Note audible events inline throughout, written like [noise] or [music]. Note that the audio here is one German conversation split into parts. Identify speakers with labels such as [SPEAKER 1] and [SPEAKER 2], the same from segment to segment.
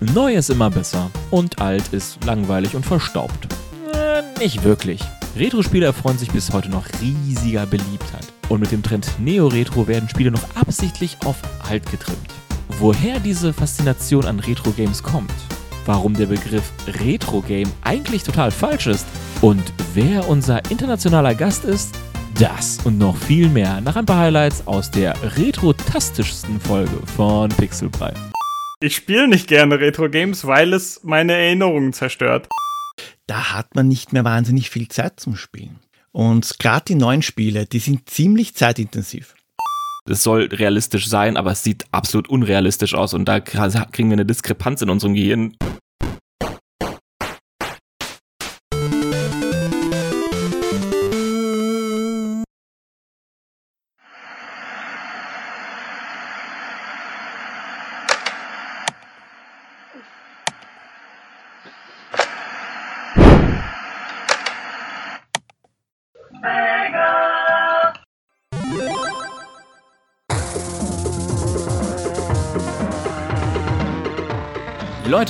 [SPEAKER 1] Neu ist immer besser und alt ist langweilig und verstaubt. Äh, nicht wirklich. Retro-Spiele erfreuen sich bis heute noch riesiger Beliebtheit. Und mit dem Trend Neo-Retro werden Spiele noch absichtlich auf alt getrimmt. Woher diese Faszination an Retro-Games kommt, warum der Begriff Retro-Game eigentlich total falsch ist und wer unser internationaler Gast ist, das und noch viel mehr nach ein paar Highlights aus der retrotastischsten Folge von Pixelbrei.
[SPEAKER 2] Ich spiele nicht gerne Retro-Games, weil es meine Erinnerungen zerstört.
[SPEAKER 3] Da hat man nicht mehr wahnsinnig viel Zeit zum Spielen. Und gerade die neuen Spiele, die sind ziemlich zeitintensiv.
[SPEAKER 1] Es soll realistisch sein, aber es sieht absolut unrealistisch aus und da kriegen wir eine Diskrepanz in unserem Gehirn.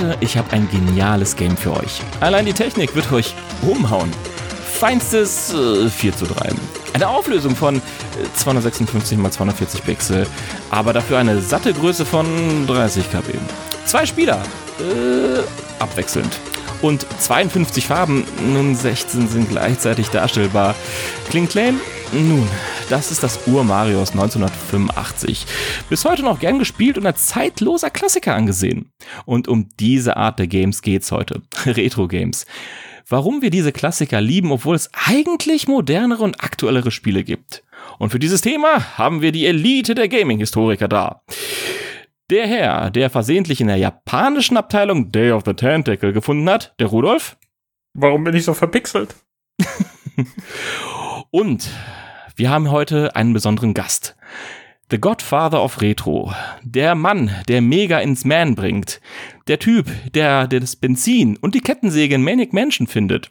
[SPEAKER 1] Leute, ich habe ein geniales Game für euch. Allein die Technik wird euch umhauen. Feinstes äh, 4 zu 3. Eine Auflösung von 256 x 240 Pixel, aber dafür eine satte Größe von 30 KB. Zwei Spieler, äh, abwechselnd. Und 52 Farben, nun 16 sind gleichzeitig darstellbar. Klingt lame? Nun, das ist das Ur-Mario aus 1985. Bis heute noch gern gespielt und als zeitloser Klassiker angesehen. Und um diese Art der Games geht's heute. [laughs] Retro-Games. Warum wir diese Klassiker lieben, obwohl es eigentlich modernere und aktuellere Spiele gibt. Und für dieses Thema haben wir die Elite der Gaming-Historiker da. Der Herr, der versehentlich in der japanischen Abteilung Day of the Tentacle gefunden hat, der Rudolf.
[SPEAKER 2] Warum bin ich so verpixelt? [laughs]
[SPEAKER 1] und wir haben heute einen besonderen Gast. The Godfather of Retro. Der Mann, der Mega ins Man bringt. Der Typ, der, der das Benzin und die Kettensäge in Manic Mansion findet.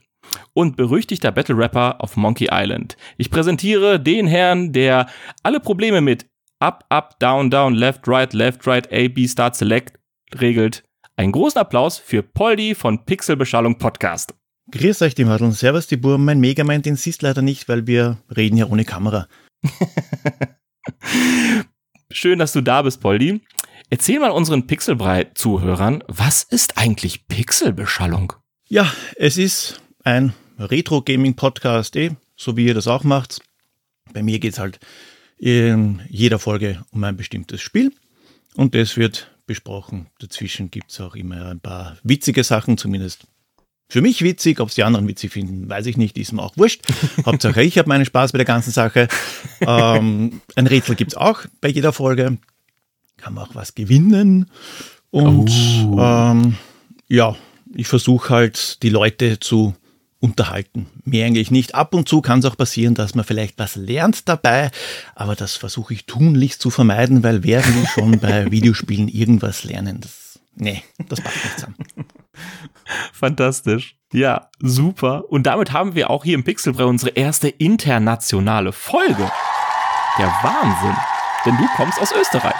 [SPEAKER 1] Und berüchtigter Battle Rapper auf Monkey Island. Ich präsentiere den Herrn, der alle Probleme mit Up, Up, Down, Down, Left, Right, Left, Right, A, B, Start, Select regelt. Einen großen Applaus für Poldi von Pixelbeschallung Podcast.
[SPEAKER 3] Grüß euch, die Madeln. Servus, die Burm. Mein Megamind, den siehst leider nicht, weil wir reden ja ohne Kamera. [laughs]
[SPEAKER 1] Schön, dass du da bist, Poldi. Erzähl mal unseren Pixelbrei-Zuhörern, was ist eigentlich Pixelbeschallung?
[SPEAKER 3] Ja, es ist ein Retro-Gaming-Podcast, eh, so wie ihr das auch macht. Bei mir geht es halt in jeder Folge um ein bestimmtes Spiel und das wird besprochen. Dazwischen gibt es auch immer ein paar witzige Sachen, zumindest für mich witzig, ob es die anderen witzig finden, weiß ich nicht, ist mir auch wurscht. [laughs] Hauptsache ich habe meinen Spaß bei der ganzen Sache. Ähm, ein Rätsel gibt es auch bei jeder Folge. Kann man auch was gewinnen. Und oh. ähm, ja, ich versuche halt die Leute zu unterhalten. Mehr eigentlich nicht. Ab und zu kann es auch passieren, dass man vielleicht was lernt dabei, aber das versuche ich tunlichst zu vermeiden, weil wer will schon bei [laughs] Videospielen irgendwas lernen? Das, nee, das passt nicht zusammen. [laughs]
[SPEAKER 1] Fantastisch. Ja, super. Und damit haben wir auch hier im Pixelbrei unsere erste internationale Folge. Der Wahnsinn. Denn du kommst aus Österreich.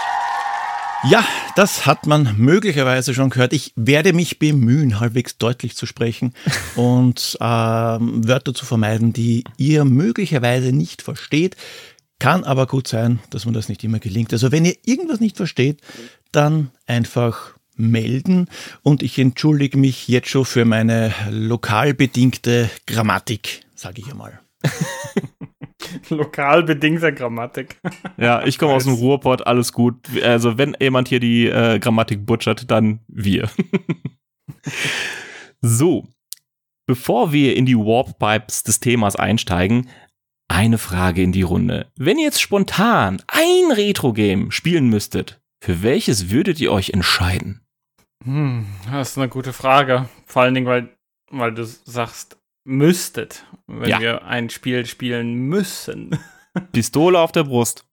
[SPEAKER 3] Ja, das hat man möglicherweise schon gehört. Ich werde mich bemühen, halbwegs deutlich zu sprechen [laughs] und ähm, Wörter zu vermeiden, die ihr möglicherweise nicht versteht. Kann aber gut sein, dass man das nicht immer gelingt. Also wenn ihr irgendwas nicht versteht, dann einfach melden und ich entschuldige mich jetzt schon für meine lokal bedingte Grammatik, sage ich einmal. [laughs]
[SPEAKER 2] lokal bedingte Grammatik. [laughs]
[SPEAKER 1] ja, ich komme aus dem Ruhrpott, alles gut. Also wenn jemand hier die äh, Grammatik butchert, dann wir. [laughs] so, bevor wir in die Warp Pipes des Themas einsteigen, eine Frage in die Runde. Wenn ihr jetzt spontan ein Retro-Game spielen müsstet, für welches würdet ihr euch entscheiden?
[SPEAKER 2] Hm, das ist eine gute Frage. Vor allen Dingen, weil, weil du sagst, müsstet, wenn ja. wir ein Spiel spielen müssen. [laughs]
[SPEAKER 1] Pistole auf der Brust.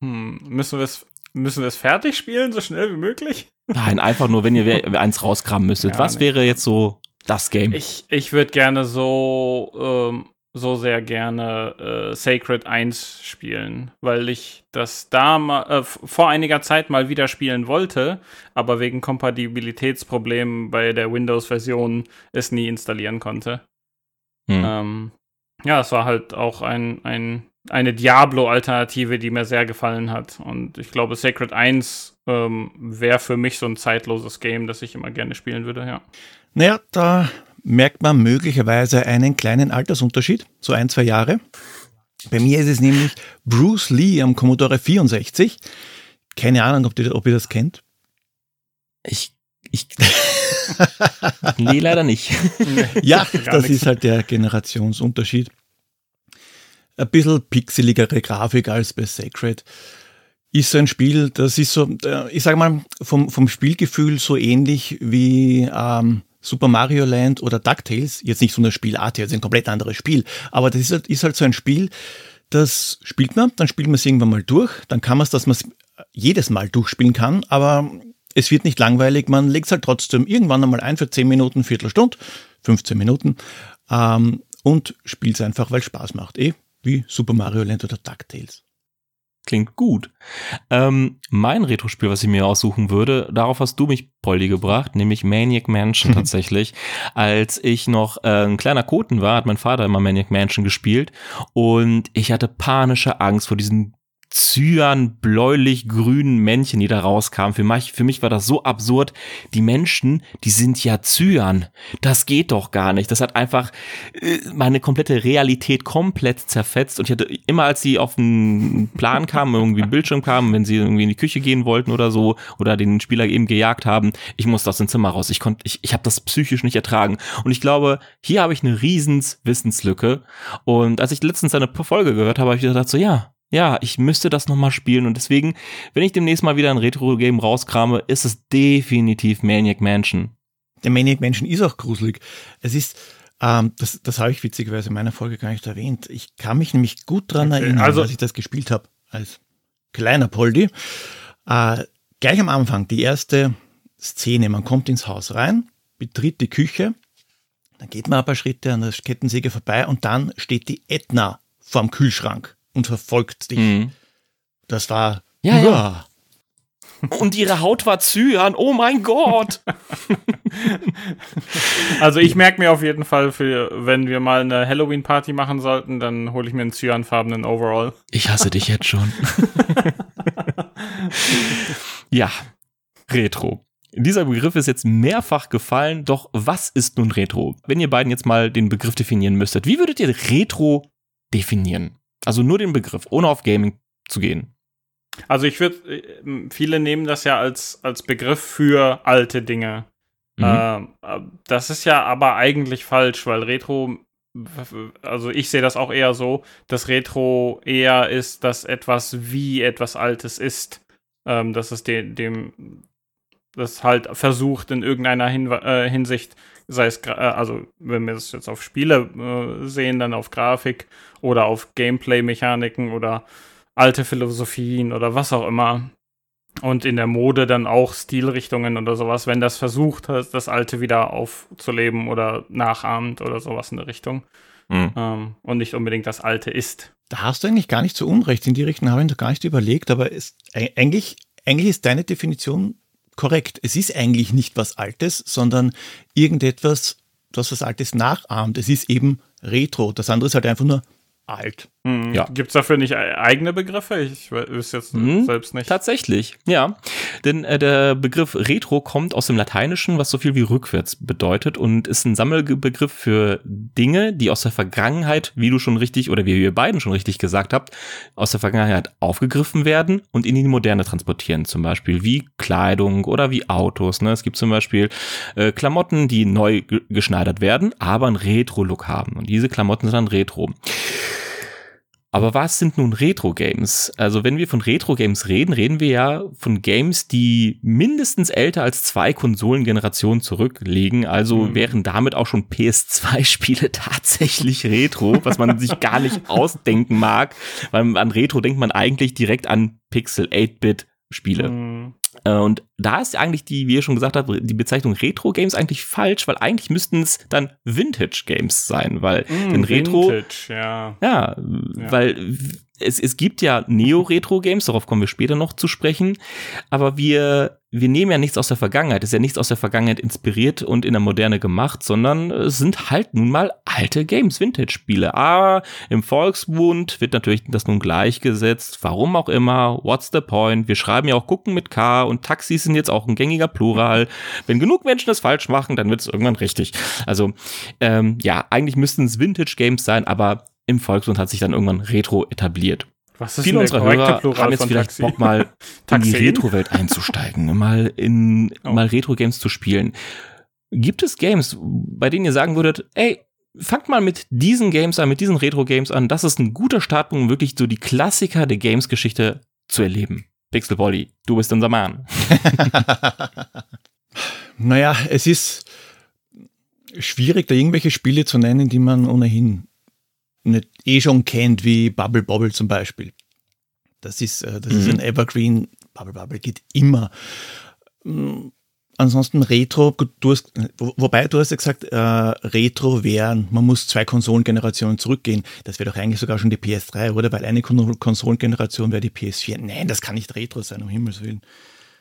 [SPEAKER 2] Hm, müssen wir es müssen wir es fertig spielen, so schnell wie möglich?
[SPEAKER 1] Nein, einfach nur, wenn ihr [laughs] eins rauskramen müsstet. Ja, Was nee. wäre jetzt so das Game?
[SPEAKER 2] Ich, ich würde gerne so ähm, so sehr gerne äh, Sacred 1 spielen, weil ich das da mal, äh, vor einiger Zeit mal wieder spielen wollte, aber wegen Kompatibilitätsproblemen bei der Windows-Version es nie installieren konnte. Hm. Ähm, ja, es war halt auch ein, ein, eine Diablo-Alternative, die mir sehr gefallen hat. Und ich glaube, Sacred 1 ähm, wäre für mich so ein zeitloses Game, das ich immer gerne spielen würde, ja.
[SPEAKER 3] Naja, da merkt man möglicherweise einen kleinen Altersunterschied, so ein, zwei Jahre. Bei mir ist es nämlich Bruce Lee am Commodore 64. Keine Ahnung, ob, die, ob ihr das kennt.
[SPEAKER 1] Ich, ich, [laughs] nee, leider nicht. [laughs]
[SPEAKER 3] ja, das ist halt der Generationsunterschied. Ein bisschen pixeligere Grafik als bei Sacred. Ist so ein Spiel, das ist so, äh, ich sage mal, vom, vom Spielgefühl so ähnlich wie ähm, Super Mario Land oder DuckTales, jetzt nicht so eine Spielart, jetzt ein komplett anderes Spiel, aber das ist halt, ist halt so ein Spiel, das spielt man, dann spielt man es irgendwann mal durch, dann kann man es, dass man es jedes Mal durchspielen kann, aber es wird nicht langweilig, man legt es halt trotzdem irgendwann einmal ein für 10 Minuten, Viertelstunde, 15 Minuten ähm, und spielt es einfach, weil es Spaß macht, eh wie Super Mario Land oder DuckTales.
[SPEAKER 1] Klingt gut. Ähm, mein Retro-Spiel, was ich mir aussuchen würde, darauf hast du mich, Polly, gebracht, nämlich Maniac Mansion [laughs] tatsächlich. Als ich noch äh, ein kleiner Koten war, hat mein Vater immer Maniac Mansion gespielt und ich hatte panische Angst vor diesen cyan, bläulich, grünen Männchen, die da rauskamen. Für mich, für mich war das so absurd. Die Menschen, die sind ja cyan. Das geht doch gar nicht. Das hat einfach äh, meine komplette Realität komplett zerfetzt. Und ich hatte immer, als sie auf den Plan kamen, irgendwie einen Bildschirm kamen, wenn sie irgendwie in die Küche gehen wollten oder so, oder den Spieler eben gejagt haben, ich musste aus dem Zimmer raus. Ich konnte, ich, ich habe das psychisch nicht ertragen. Und ich glaube, hier habe ich eine riesens Wissenslücke. Und als ich letztens eine Folge gehört habe, habe ich gedacht so, ja, ja, ich müsste das nochmal spielen und deswegen, wenn ich demnächst mal wieder ein Retro-Game rauskrame, ist es definitiv Maniac Mansion.
[SPEAKER 3] Der Maniac Mansion ist auch gruselig. Es ist, ähm, das, das habe ich witzigerweise in meiner Folge gar nicht erwähnt. Ich kann mich nämlich gut daran okay, erinnern, also, als ich das gespielt habe, als kleiner Poldi. Äh, gleich am Anfang, die erste Szene, man kommt ins Haus rein, betritt die Küche, dann geht man ein paar Schritte an der Kettensäge vorbei und dann steht die Edna vorm Kühlschrank und verfolgt dich. Mhm. Das war.
[SPEAKER 1] Ja, ja. Und ihre Haut war Zyan. Oh mein Gott. [laughs]
[SPEAKER 2] also ich merke mir auf jeden Fall, für, wenn wir mal eine Halloween-Party machen sollten, dann hole ich mir einen cyanfarbenen Overall.
[SPEAKER 1] Ich hasse dich jetzt schon. [laughs] ja, Retro. Dieser Begriff ist jetzt mehrfach gefallen, doch was ist nun Retro? Wenn ihr beiden jetzt mal den Begriff definieren müsstet, wie würdet ihr Retro definieren? Also nur den Begriff, ohne auf Gaming zu gehen.
[SPEAKER 2] Also ich würde, äh, viele nehmen das ja als, als Begriff für alte Dinge. Mhm. Ähm, äh, das ist ja aber eigentlich falsch, weil Retro, also ich sehe das auch eher so, dass Retro eher ist, dass etwas wie etwas Altes ist. Ähm, dass es de dem, das halt versucht in irgendeiner Hin äh, Hinsicht sei es, äh, also wenn wir es jetzt auf Spiele äh, sehen, dann auf Grafik oder auf Gameplay-Mechaniken oder alte Philosophien oder was auch immer. Und in der Mode dann auch Stilrichtungen oder sowas, wenn das versucht, das Alte wieder aufzuleben oder nachahmt oder sowas in der Richtung. Mhm. Ähm, und nicht unbedingt das Alte ist.
[SPEAKER 3] Da hast du eigentlich gar nicht so Unrecht. In die Richtung habe ich noch gar nicht überlegt, aber es, eigentlich, eigentlich ist deine Definition korrekt. Es ist eigentlich nicht was Altes, sondern irgendetwas, das was Altes nachahmt. Es ist eben Retro. Das andere ist halt einfach nur alt.
[SPEAKER 2] Hm, ja. Gibt es dafür nicht eigene Begriffe? Ich wüsste jetzt hm, selbst nicht.
[SPEAKER 1] Tatsächlich, ja. Denn äh, der Begriff Retro kommt aus dem Lateinischen, was so viel wie rückwärts bedeutet und ist ein Sammelbegriff für Dinge, die aus der Vergangenheit, wie du schon richtig oder wie wir beiden schon richtig gesagt habt, aus der Vergangenheit aufgegriffen werden und in die Moderne transportieren. Zum Beispiel wie Kleidung oder wie Autos. Ne? Es gibt zum Beispiel äh, Klamotten, die neu geschneidert werden, aber einen Retro-Look haben. Und diese Klamotten sind dann Retro. Aber was sind nun Retro-Games? Also wenn wir von Retro-Games reden, reden wir ja von Games, die mindestens älter als zwei Konsolengenerationen zurücklegen. Also mhm. wären damit auch schon PS2-Spiele [laughs] tatsächlich Retro, was man sich gar nicht [laughs] ausdenken mag. Weil an Retro denkt man eigentlich direkt an Pixel 8-Bit Spiele. Mhm. Äh, und da ist eigentlich die, wie ihr schon gesagt habt, die Bezeichnung Retro-Games eigentlich falsch, weil eigentlich müssten es dann Vintage-Games sein, weil mm, den Retro. Vintage, ja. ja. Ja, weil es, es gibt ja Neo-Retro-Games, darauf kommen wir später noch zu sprechen, aber wir, wir nehmen ja nichts aus der Vergangenheit, es ist ja nichts aus der Vergangenheit inspiriert und in der Moderne gemacht, sondern es sind halt nun mal alte Games, Vintage-Spiele. Aber im Volksmund wird natürlich das nun gleichgesetzt, warum auch immer, what's the point, wir schreiben ja auch gucken mit K und Taxis sind jetzt auch ein gängiger Plural. Wenn genug Menschen das falsch machen, dann wird es irgendwann richtig. Also ähm, ja, eigentlich müssten es Vintage-Games sein, aber im Volksmund hat sich dann irgendwann Retro etabliert. Was ist Viele unserer Hörer Plural haben jetzt vielleicht Taxi? Bock, mal [laughs] in die Retro-Welt einzusteigen, mal in oh. mal Retro-Games zu spielen. Gibt es Games, bei denen ihr sagen würdet, ey, fangt mal mit diesen Games an, mit diesen Retro-Games an. Das ist ein guter Startpunkt, um wirklich so die Klassiker der Games-Geschichte zu erleben. Pixel Polly, du bist unser Mann. [laughs]
[SPEAKER 3] naja, es ist schwierig, da irgendwelche Spiele zu nennen, die man ohnehin nicht eh schon kennt, wie Bubble Bobble zum Beispiel. Das ist, äh, das mhm. ist ein Evergreen. Bubble Bubble geht immer. Mm, ansonsten Retro, du hast, wobei du hast ja gesagt, äh, Retro wären, man muss zwei Konsolengenerationen zurückgehen. Das wäre doch eigentlich sogar schon die PS3, oder? Weil eine Konsolengeneration wäre die PS4. Nein, das kann nicht Retro sein, um Himmels Willen.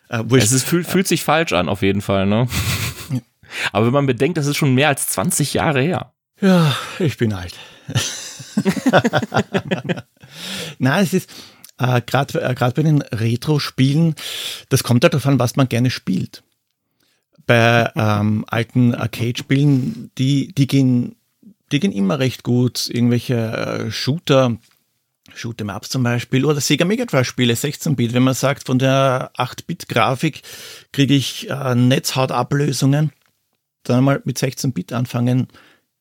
[SPEAKER 1] Äh, es ist, fühlt, fühlt sich falsch an, auf jeden Fall, ne? [laughs] Aber wenn man bedenkt, das ist schon mehr als 20 Jahre her.
[SPEAKER 3] Ja, ich bin alt. Nein, es ist äh, gerade äh, bei den Retro-Spielen, das kommt halt darauf an, was man gerne spielt. Bei ähm, alten Arcade-Spielen, die, die, gehen, die gehen immer recht gut. Irgendwelche äh, Shooter, Shoot'em Ups zum Beispiel, oder Sega Mega Drive Spiele, 16-Bit. Wenn man sagt, von der 8-Bit-Grafik kriege ich äh, Netzhautablösungen, dann mal mit 16-Bit anfangen,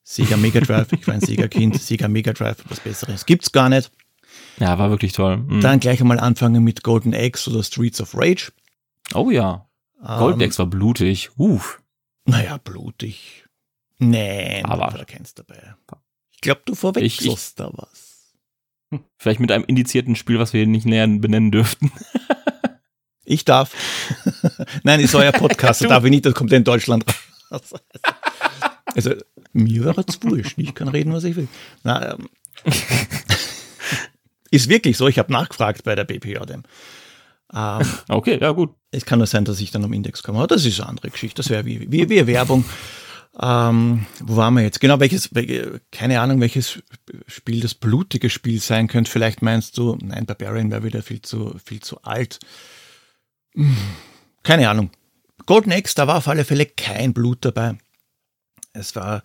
[SPEAKER 3] Sega Mega Drive, ich war ein Sega-Kind, Sega Mega Drive, was Besseres gibt's gar nicht.
[SPEAKER 1] Ja, war wirklich toll.
[SPEAKER 3] Mhm. Dann gleich einmal anfangen mit Golden Axe oder Streets of Rage.
[SPEAKER 1] Oh ja. Golden ähm, Axe war blutig. Uff.
[SPEAKER 3] Naja, blutig. Nee, aber du kennst dabei. Ich glaube, du verwechselst da was.
[SPEAKER 1] Vielleicht mit einem indizierten Spiel, was wir nicht näher benennen dürften. [laughs]
[SPEAKER 3] ich darf. [laughs] Nein, ist euer Podcast, [laughs] darf ich nicht, das kommt in Deutschland raus. Also, mir wäre es wurscht. Ich kann reden, was ich will. Na, ähm, [laughs] ist wirklich so. Ich habe nachgefragt bei der BPJM.
[SPEAKER 1] Ähm, okay, ja, gut.
[SPEAKER 3] Es kann nur sein, dass ich dann am Index komme. Aber das ist eine andere Geschichte. Das wäre wie, wie, wie Werbung. Ähm, wo waren wir jetzt? Genau, welches, keine Ahnung, welches Spiel das blutige Spiel sein könnte. Vielleicht meinst du, nein, Barbarian wäre wieder viel zu, viel zu alt. Hm, keine Ahnung. Golden Axe, da war auf alle Fälle kein Blut dabei. Es war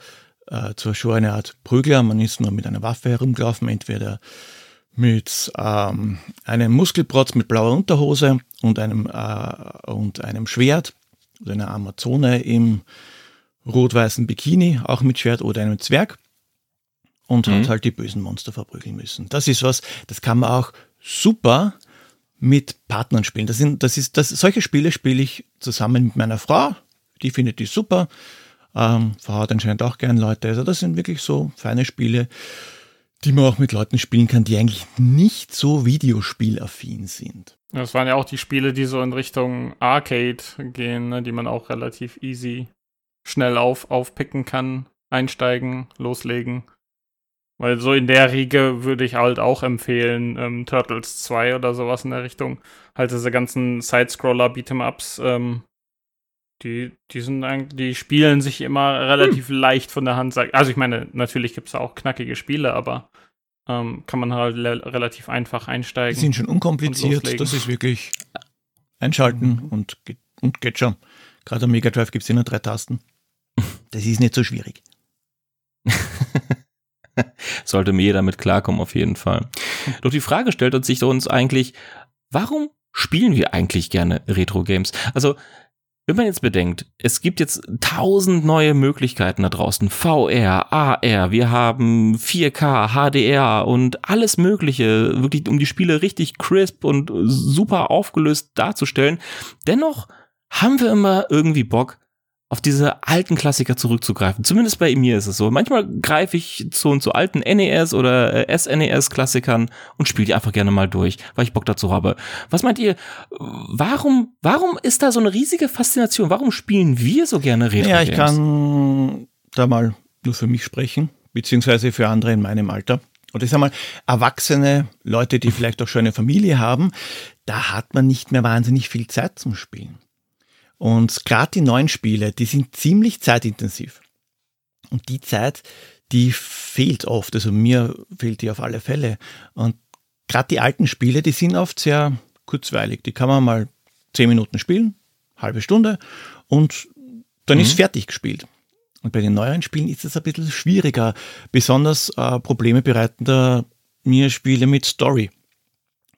[SPEAKER 3] äh, zwar schon eine Art Prügler, man ist nur mit einer Waffe herumgelaufen, entweder mit ähm, einem Muskelprotz mit blauer Unterhose und einem, äh, und einem Schwert oder einer Amazone im rot-weißen Bikini, auch mit Schwert oder einem Zwerg und mhm. hat halt die bösen Monster verprügeln müssen. Das ist was, das kann man auch super mit Partnern spielen. Das sind, das ist, das, solche Spiele spiele ich zusammen mit meiner Frau. Die findet die super. Ähm, verhaut anscheinend auch gern Leute. Also das sind wirklich so feine Spiele, die man auch mit Leuten spielen kann, die eigentlich nicht so videospielaffin sind.
[SPEAKER 2] Das waren ja auch die Spiele, die so in Richtung Arcade gehen, ne, die man auch relativ easy schnell auf, aufpicken kann, einsteigen, loslegen. Weil so in der Riege würde ich halt auch empfehlen, ähm, Turtles 2 oder sowas in der Richtung. Halt diese ganzen Sidescroller, Beat'em-Ups, ähm, die, die sind die spielen sich immer relativ hm. leicht von der Hand. Also ich meine, natürlich gibt es auch knackige Spiele, aber ähm, kann man halt relativ einfach einsteigen.
[SPEAKER 3] Die sind schon unkompliziert, das ist wirklich einschalten mhm. und, und geht schon. Gerade am Mega Drive gibt es ja nur drei Tasten. Das ist nicht so schwierig. [laughs]
[SPEAKER 1] Sollte mir jeder damit klarkommen, auf jeden Fall. Doch die Frage stellt sich uns eigentlich, warum spielen wir eigentlich gerne Retro-Games? Also, wenn man jetzt bedenkt, es gibt jetzt tausend neue Möglichkeiten da draußen. VR, AR, wir haben 4K, HDR und alles Mögliche, wirklich um die Spiele richtig crisp und super aufgelöst darzustellen. Dennoch haben wir immer irgendwie Bock, auf diese alten Klassiker zurückzugreifen. Zumindest bei mir ist es so. Manchmal greife ich zu, zu alten NES oder äh, SNES-Klassikern und spiele die einfach gerne mal durch, weil ich Bock dazu habe. Was meint ihr, warum, warum ist da so eine riesige Faszination? Warum spielen wir so gerne Retro-Games?
[SPEAKER 3] Ja, ich kann da mal nur für mich sprechen, beziehungsweise für andere in meinem Alter. Und ich sag mal, erwachsene Leute, die vielleicht auch schon eine Familie haben, da hat man nicht mehr wahnsinnig viel Zeit zum Spielen. Und gerade die neuen Spiele, die sind ziemlich zeitintensiv. Und die Zeit, die fehlt oft. Also mir fehlt die auf alle Fälle. Und gerade die alten Spiele, die sind oft sehr kurzweilig. Die kann man mal zehn Minuten spielen, halbe Stunde und dann mhm. ist fertig gespielt. Und bei den neueren Spielen ist es ein bisschen schwieriger. Besonders äh, Probleme bereiten da mir Spiele mit Story.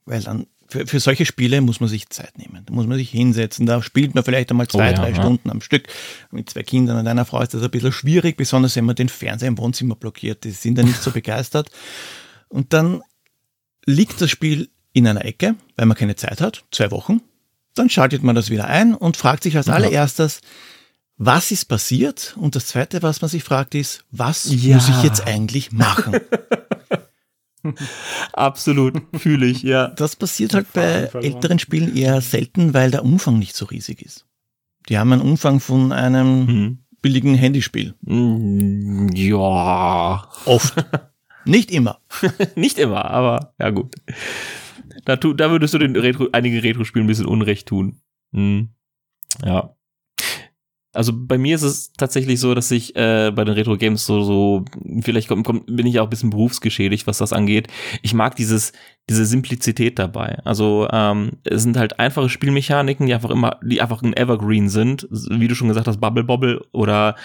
[SPEAKER 3] Weil dann für, für solche Spiele muss man sich Zeit nehmen. Da muss man sich hinsetzen. Da spielt man vielleicht einmal zwei, oh ja, drei ja. Stunden am Stück. Mit zwei Kindern und einer Frau ist das ein bisschen schwierig, besonders wenn man den Fernseher im Wohnzimmer blockiert. Die sind da nicht so begeistert. Und dann liegt das Spiel in einer Ecke, weil man keine Zeit hat, zwei Wochen. Dann schaltet man das wieder ein und fragt sich als allererstes, was ist passiert? Und das Zweite, was man sich fragt, ist, was ja. muss ich jetzt eigentlich machen? [laughs]
[SPEAKER 1] Absolut, fühle ich, ja.
[SPEAKER 3] Das passiert halt bei älteren Spielen eher selten, weil der Umfang nicht so riesig ist. Die haben einen Umfang von einem hm. billigen Handyspiel.
[SPEAKER 1] Mm, ja.
[SPEAKER 3] Oft. [laughs] nicht immer.
[SPEAKER 1] nicht immer, aber ja gut. Da, tu, da würdest du den Retro, einige Retro-Spielen ein bisschen Unrecht tun. Hm. Ja. Also bei mir ist es tatsächlich so, dass ich äh, bei den Retro Games so so vielleicht komm, komm, bin ich auch ein bisschen berufsgeschädigt, was das angeht. Ich mag dieses diese Simplizität dabei. Also ähm, es sind halt einfache Spielmechaniken, die einfach immer die einfach ein Evergreen sind, wie du schon gesagt hast, Bubble Bobble oder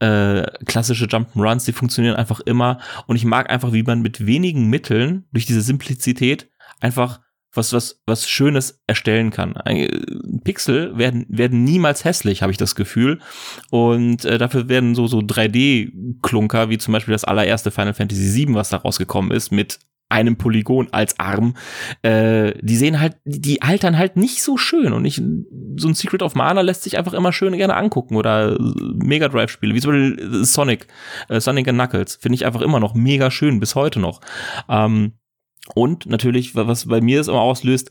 [SPEAKER 1] äh, klassische Jump'n'Runs, die funktionieren einfach immer und ich mag einfach, wie man mit wenigen Mitteln durch diese Simplizität einfach was, was, was Schönes erstellen kann. Pixel werden, werden niemals hässlich, habe ich das Gefühl. Und äh, dafür werden so, so 3D-Klunker, wie zum Beispiel das allererste Final Fantasy VII, was da rausgekommen ist, mit einem Polygon als Arm, äh, die sehen halt, die altern halt nicht so schön und nicht, so ein Secret of Mana lässt sich einfach immer schön gerne angucken oder Mega Drive Spiele, wie zum Beispiel Sonic, äh, Sonic and Knuckles, finde ich einfach immer noch mega schön, bis heute noch. Ähm, und natürlich, was bei mir es immer auslöst,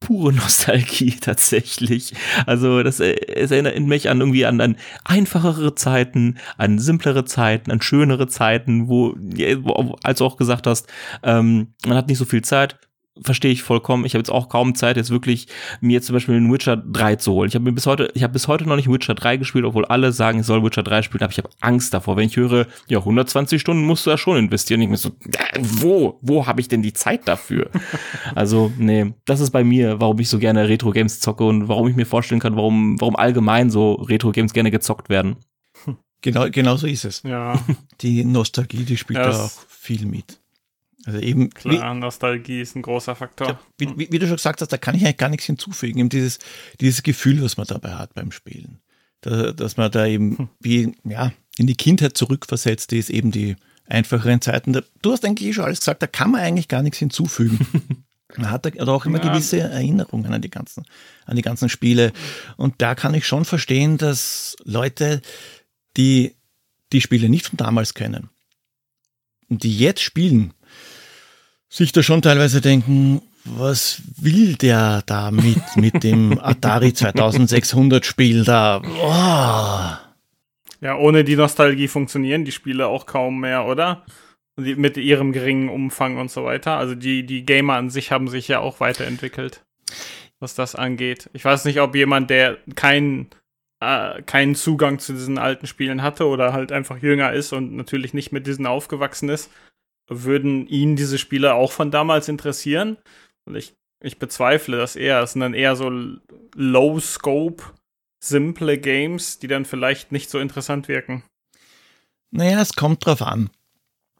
[SPEAKER 1] pure Nostalgie [laughs] tatsächlich. Also das äh, es erinnert mich an irgendwie an, an einfachere Zeiten, an simplere Zeiten, an schönere Zeiten, wo, wo als du auch gesagt hast, ähm, man hat nicht so viel Zeit, verstehe ich vollkommen. Ich habe jetzt auch kaum Zeit, jetzt wirklich mir zum Beispiel einen Witcher 3 zu holen. Ich habe mir bis heute, ich habe bis heute noch nicht Witcher 3 gespielt, obwohl alle sagen, ich soll Witcher 3 spielen, aber ich habe Angst davor. Wenn ich höre, ja, 120 Stunden musst du ja schon investieren. Ich mir so, äh, wo, wo habe ich denn die Zeit dafür? [laughs] also, nee, das ist bei mir, warum ich so gerne Retro-Games zocke und warum ich mir vorstellen kann, warum, warum allgemein so Retro-Games gerne gezockt werden.
[SPEAKER 3] Genau, genau so ist es.
[SPEAKER 2] Ja.
[SPEAKER 3] Die Nostalgie, die spielt da auch viel mit.
[SPEAKER 2] Also eben. Klar, wie, Nostalgie ist ein großer Faktor.
[SPEAKER 3] Ja, wie, wie, wie, du schon gesagt hast, da kann ich eigentlich gar nichts hinzufügen. Eben dieses, dieses Gefühl, was man dabei hat beim Spielen. Da, dass man da eben hm. wie, ja, in die Kindheit zurückversetzt ist, eben die einfacheren Zeiten. Da, du hast eigentlich schon alles gesagt, da kann man eigentlich gar nichts hinzufügen. [laughs] Man hat da auch immer ja. gewisse Erinnerungen an die ganzen, an die ganzen Spiele. Und da kann ich schon verstehen, dass Leute, die die Spiele nicht von damals kennen und die jetzt spielen, sich da schon teilweise denken, was will der da mit, mit dem Atari 2600 Spiel da? Oh.
[SPEAKER 2] Ja, ohne die Nostalgie funktionieren die Spiele auch kaum mehr, oder? Mit ihrem geringen Umfang und so weiter. Also die, die Gamer an sich haben sich ja auch weiterentwickelt, was das angeht. Ich weiß nicht, ob jemand, der keinen äh, keinen Zugang zu diesen alten Spielen hatte oder halt einfach jünger ist und natürlich nicht mit diesen aufgewachsen ist, würden ihn diese Spiele auch von damals interessieren. Und ich, ich bezweifle das eher. Es sind dann eher so Low-Scope, simple Games, die dann vielleicht nicht so interessant wirken.
[SPEAKER 3] Naja, es kommt drauf an.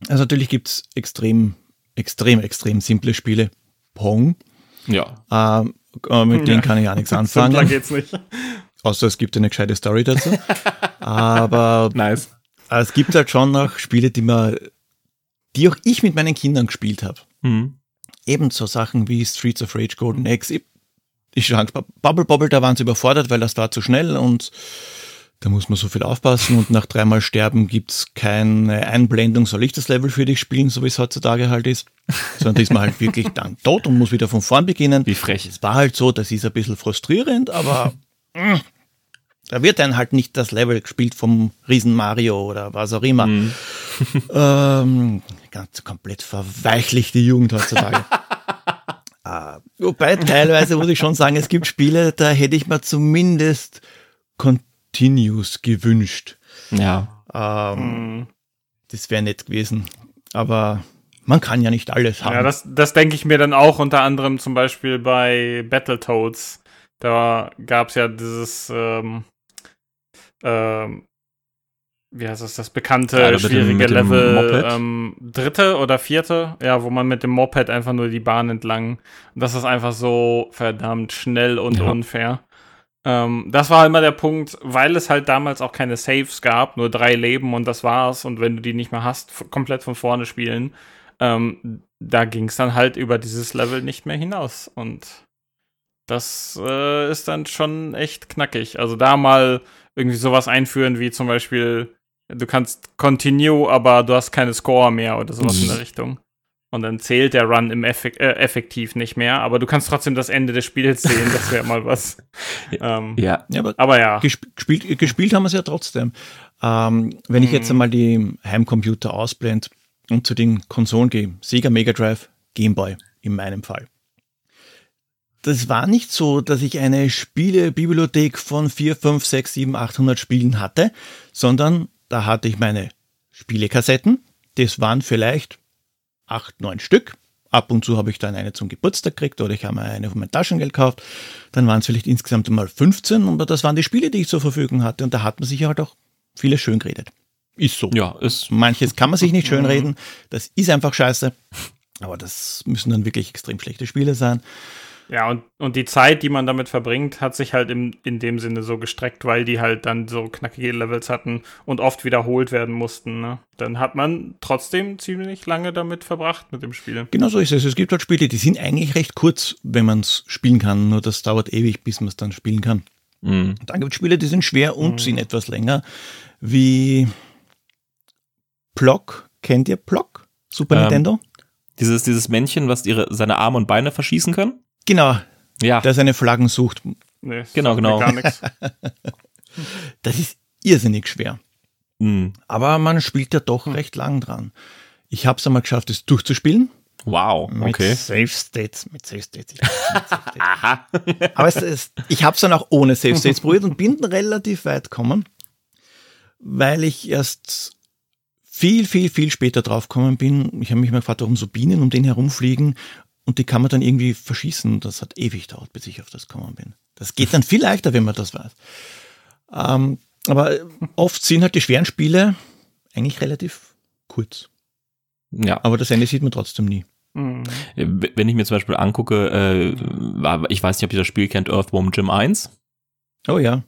[SPEAKER 3] Also natürlich gibt es extrem, extrem, extrem simple Spiele. Pong.
[SPEAKER 1] Ja.
[SPEAKER 3] Ähm, mit denen ja. kann ich auch nichts [laughs] anfangen.
[SPEAKER 2] Simpler geht's nicht.
[SPEAKER 3] Außer es gibt eine gescheite Story dazu. [laughs] Aber
[SPEAKER 1] nice.
[SPEAKER 3] es gibt halt schon noch Spiele, die man die auch ich mit meinen Kindern gespielt habe. Mhm. Ebenso Sachen wie Streets of Rage, Golden Axe. Ich, ich Bubble Bobble, da waren sie überfordert, weil das war zu schnell und Da muss man so viel aufpassen und nach dreimal Sterben gibt's keine Einblendung, soll ich das Level für dich spielen, so wie es heutzutage halt ist. Sondern ist man halt wirklich dann tot und muss wieder von vorn beginnen.
[SPEAKER 1] Wie frech.
[SPEAKER 3] Es war halt so, das ist ein bisschen frustrierend, aber mm, da wird dann halt nicht das Level gespielt vom Riesen Mario oder was auch immer.
[SPEAKER 1] Mhm.
[SPEAKER 3] Ähm, ganz komplett verweichlichte Jugend heutzutage. [laughs] äh, wobei teilweise muss ich schon sagen, es gibt Spiele, da hätte ich mir zumindest Continues gewünscht.
[SPEAKER 1] Ja.
[SPEAKER 3] Ähm, Das wäre nett gewesen. Aber man kann ja nicht alles haben.
[SPEAKER 2] Ja, das, das denke ich mir dann auch unter anderem zum Beispiel bei Battletoads. Da gab es ja dieses, ähm, ähm, wie heißt das, das bekannte,
[SPEAKER 1] Ja, mit dem-
[SPEAKER 2] schwierige
[SPEAKER 1] mit dem
[SPEAKER 2] Level,
[SPEAKER 1] Moped.
[SPEAKER 2] ähm, dritte oder vierte, ja, wo man mit dem Moped einfach nur die Bahn entlang. Das ist einfach so verdammt schnell und
[SPEAKER 1] Ja.
[SPEAKER 2] unfair. Ähm, das war immer der Punkt, weil es halt damals auch keine Saves gab, nur drei Leben und das war's. Und wenn du die nicht mehr hast, komplett von vorne spielen. Ähm, da ging es dann halt über dieses Level nicht mehr hinaus. Und das äh, ist dann schon echt knackig. Also da mal irgendwie sowas einführen wie zum Beispiel, du kannst Continue, aber du hast keine Score mehr oder sowas in
[SPEAKER 1] Mhm.
[SPEAKER 2] der Richtung. Und dann zählt der Run im Effek äh, effektiv nicht mehr, aber du kannst trotzdem das Ende des Spiels sehen, das wäre mal was. [laughs] ähm,
[SPEAKER 1] Ja.
[SPEAKER 3] ja, aber
[SPEAKER 2] aber ja.
[SPEAKER 3] gesp gespielt, gespielt haben wir es ja trotzdem. Ähm, wenn ich jetzt
[SPEAKER 2] Mhm.
[SPEAKER 3] einmal die Heimcomputer ausblende und zu den Konsolen gehe, Sega Mega Drive, Game Boy in meinem Fall. Das war nicht so, dass ich eine Spielebibliothek von 4, 5, 6, 7, 800 Spielen hatte, sondern da hatte ich meine Spielekassetten. Das waren vielleicht 8, 9 Stück. Ab und zu habe ich dann eine zum Geburtstag gekriegt oder ich habe mir eine von meinem Taschengeld gekauft. Dann waren es vielleicht insgesamt mal 15, aber das waren die Spiele, die ich zur Verfügung hatte. Und da hat man sich halt auch vieles schön geredet. Ist so.
[SPEAKER 1] Ja, ist.
[SPEAKER 3] Manches kann man sich nicht schön reden. Das ist einfach scheiße. Aber das müssen dann wirklich extrem schlechte Spiele sein.
[SPEAKER 2] Ja, und, und die Zeit, die man damit verbringt, hat sich halt im, in dem Sinne so gestreckt, weil die halt dann so knackige Levels hatten und oft wiederholt werden mussten. Ne? Dann hat man trotzdem ziemlich lange damit verbracht mit dem Spiel.
[SPEAKER 3] Genau so ist es. Es gibt halt Spiele, die sind eigentlich recht kurz, wenn man es spielen kann. Nur das dauert ewig, bis man es dann spielen kann.
[SPEAKER 1] Mhm.
[SPEAKER 3] Und dann gibt es Spiele, die sind schwer und sind etwas länger. Wie Plock. Kennt ihr Plock? Super
[SPEAKER 1] Ähm,
[SPEAKER 3] Nintendo?
[SPEAKER 1] Dieses, dieses Männchen, was ihre, seine Arme und Beine verschießen kann.
[SPEAKER 3] Genau,
[SPEAKER 1] Ja.
[SPEAKER 3] der seine Flaggen sucht.
[SPEAKER 2] Nee, das
[SPEAKER 1] Genau, genau.
[SPEAKER 2] Gar nichts. [laughs]
[SPEAKER 3] Das ist irrsinnig schwer.
[SPEAKER 1] Mhm.
[SPEAKER 3] Aber man spielt ja doch recht lang dran. Ich habe es einmal geschafft, es durchzuspielen.
[SPEAKER 1] Wow,
[SPEAKER 3] Mit
[SPEAKER 1] okay.
[SPEAKER 3] Save States. Mit Save States. Ich mit Save States. Aber es, es, ich habe es dann auch ohne Save States probiert und bin relativ weit gekommen, weil ich erst viel, viel, viel später drauf gekommen bin. Ich habe mich mal gefragt, warum so Bienen um den herumfliegen und die kann man dann irgendwie verschießen. Das hat ewig gedauert, bis ich auf das gekommen bin. Das geht dann viel leichter, wenn man das weiß. Ähm, aber oft sind halt die schweren Spiele eigentlich relativ kurz.
[SPEAKER 1] Ja.
[SPEAKER 3] Aber das Ende sieht man trotzdem nie.
[SPEAKER 2] Mhm.
[SPEAKER 1] Wenn ich mir zum Beispiel angucke, äh, ich weiß nicht, ob ihr das Spiel kennt, Earthworm Jim 1.
[SPEAKER 3] Oh ja.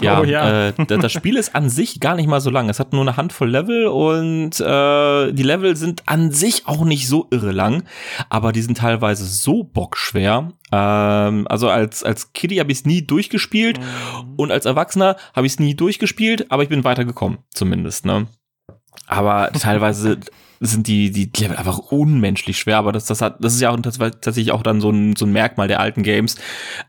[SPEAKER 1] Ja,
[SPEAKER 2] Oh ja.
[SPEAKER 1] Äh, da- das Spiel ist an sich gar nicht mal so lang. Es hat nur eine Handvoll Level und äh, die Level sind an sich auch nicht so irre lang, aber die sind teilweise so bockschwer. Ähm, also als, als Kiddie habe ich es nie durchgespielt und als Erwachsener habe ich es nie durchgespielt, aber ich bin weitergekommen, zumindest. Ne? Aber teilweise sind die, die Level einfach unmenschlich schwer, aber das, das hat, das ist ja auch tats- tatsächlich auch dann so ein, so ein Merkmal der alten Games.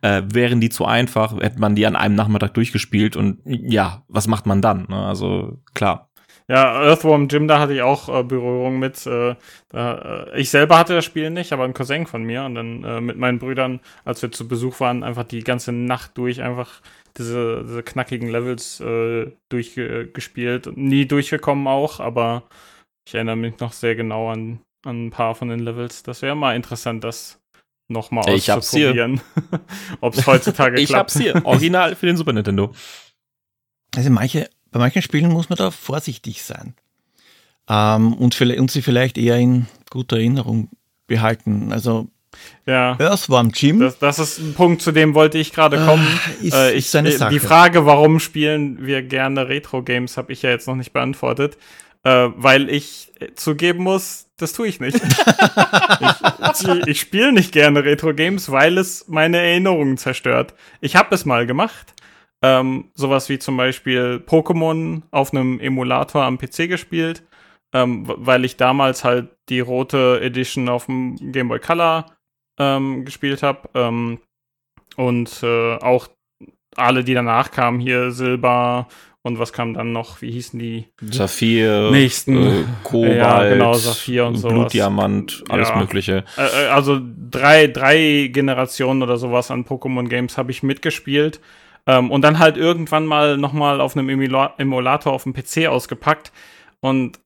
[SPEAKER 1] Äh, wären die zu einfach, hätte man die an einem Nachmittag durchgespielt und ja, was macht man dann? Ne? Also klar.
[SPEAKER 2] Ja, Earthworm Jim, da hatte ich auch äh, Berührung mit. Äh, da, äh, ich selber hatte das Spiel nicht, aber ein Cousin von mir und dann äh, mit meinen Brüdern, als wir zu Besuch waren, einfach die ganze Nacht durch einfach diese, diese knackigen Levels äh, durchgespielt. Nie durchgekommen auch, aber ich erinnere mich noch sehr genau an, an ein paar von den Levels. Das wäre mal interessant, das nochmal
[SPEAKER 1] Ich
[SPEAKER 2] auszuprobieren. Ob es heutzutage
[SPEAKER 1] Ich
[SPEAKER 2] klappt.
[SPEAKER 1] hab's hier, [laughs] [laughs] original für den Super Nintendo.
[SPEAKER 3] Also manche, bei manchen Spielen muss man da vorsichtig sein. Ähm, und, und sie vielleicht eher in guter Erinnerung behalten. Also
[SPEAKER 2] Ja.
[SPEAKER 3] Earthworm Jim
[SPEAKER 2] Das, das ist ein Punkt, zu dem wollte ich gerade kommen.
[SPEAKER 3] Ah, ist,
[SPEAKER 2] äh,
[SPEAKER 3] ist
[SPEAKER 2] ich, äh,
[SPEAKER 3] Sache.
[SPEAKER 2] Die Frage, warum spielen wir gerne Retro-Games, habe ich ja jetzt noch nicht beantwortet. Äh, weil ich äh, zugeben muss, das tue ich nicht. ich ich, spiele nicht gerne Retro-Games, weil es meine Erinnerungen zerstört. Ich habe es mal gemacht. ähm, sowas wie zum Beispiel Pokémon auf einem Emulator am PC gespielt, ähm, weil ich damals halt die rote Edition auf dem Game Boy Color ähm, gespielt habe. Ähm, und äh, auch alle, die danach kamen, hier Silber und was kam dann noch? Wie hießen die?
[SPEAKER 1] Saphir,
[SPEAKER 2] nächsten
[SPEAKER 1] äh, Kobalt,
[SPEAKER 2] ja, genau, Saphir und sowas.
[SPEAKER 1] Blutdiamant, alles
[SPEAKER 2] Ja.
[SPEAKER 1] Mögliche.
[SPEAKER 2] Also drei, drei Generationen oder sowas an Pokémon-Games habe ich mitgespielt. Ähm, und dann halt irgendwann mal nochmal auf einem Emula Emulator auf dem PC ausgepackt. Und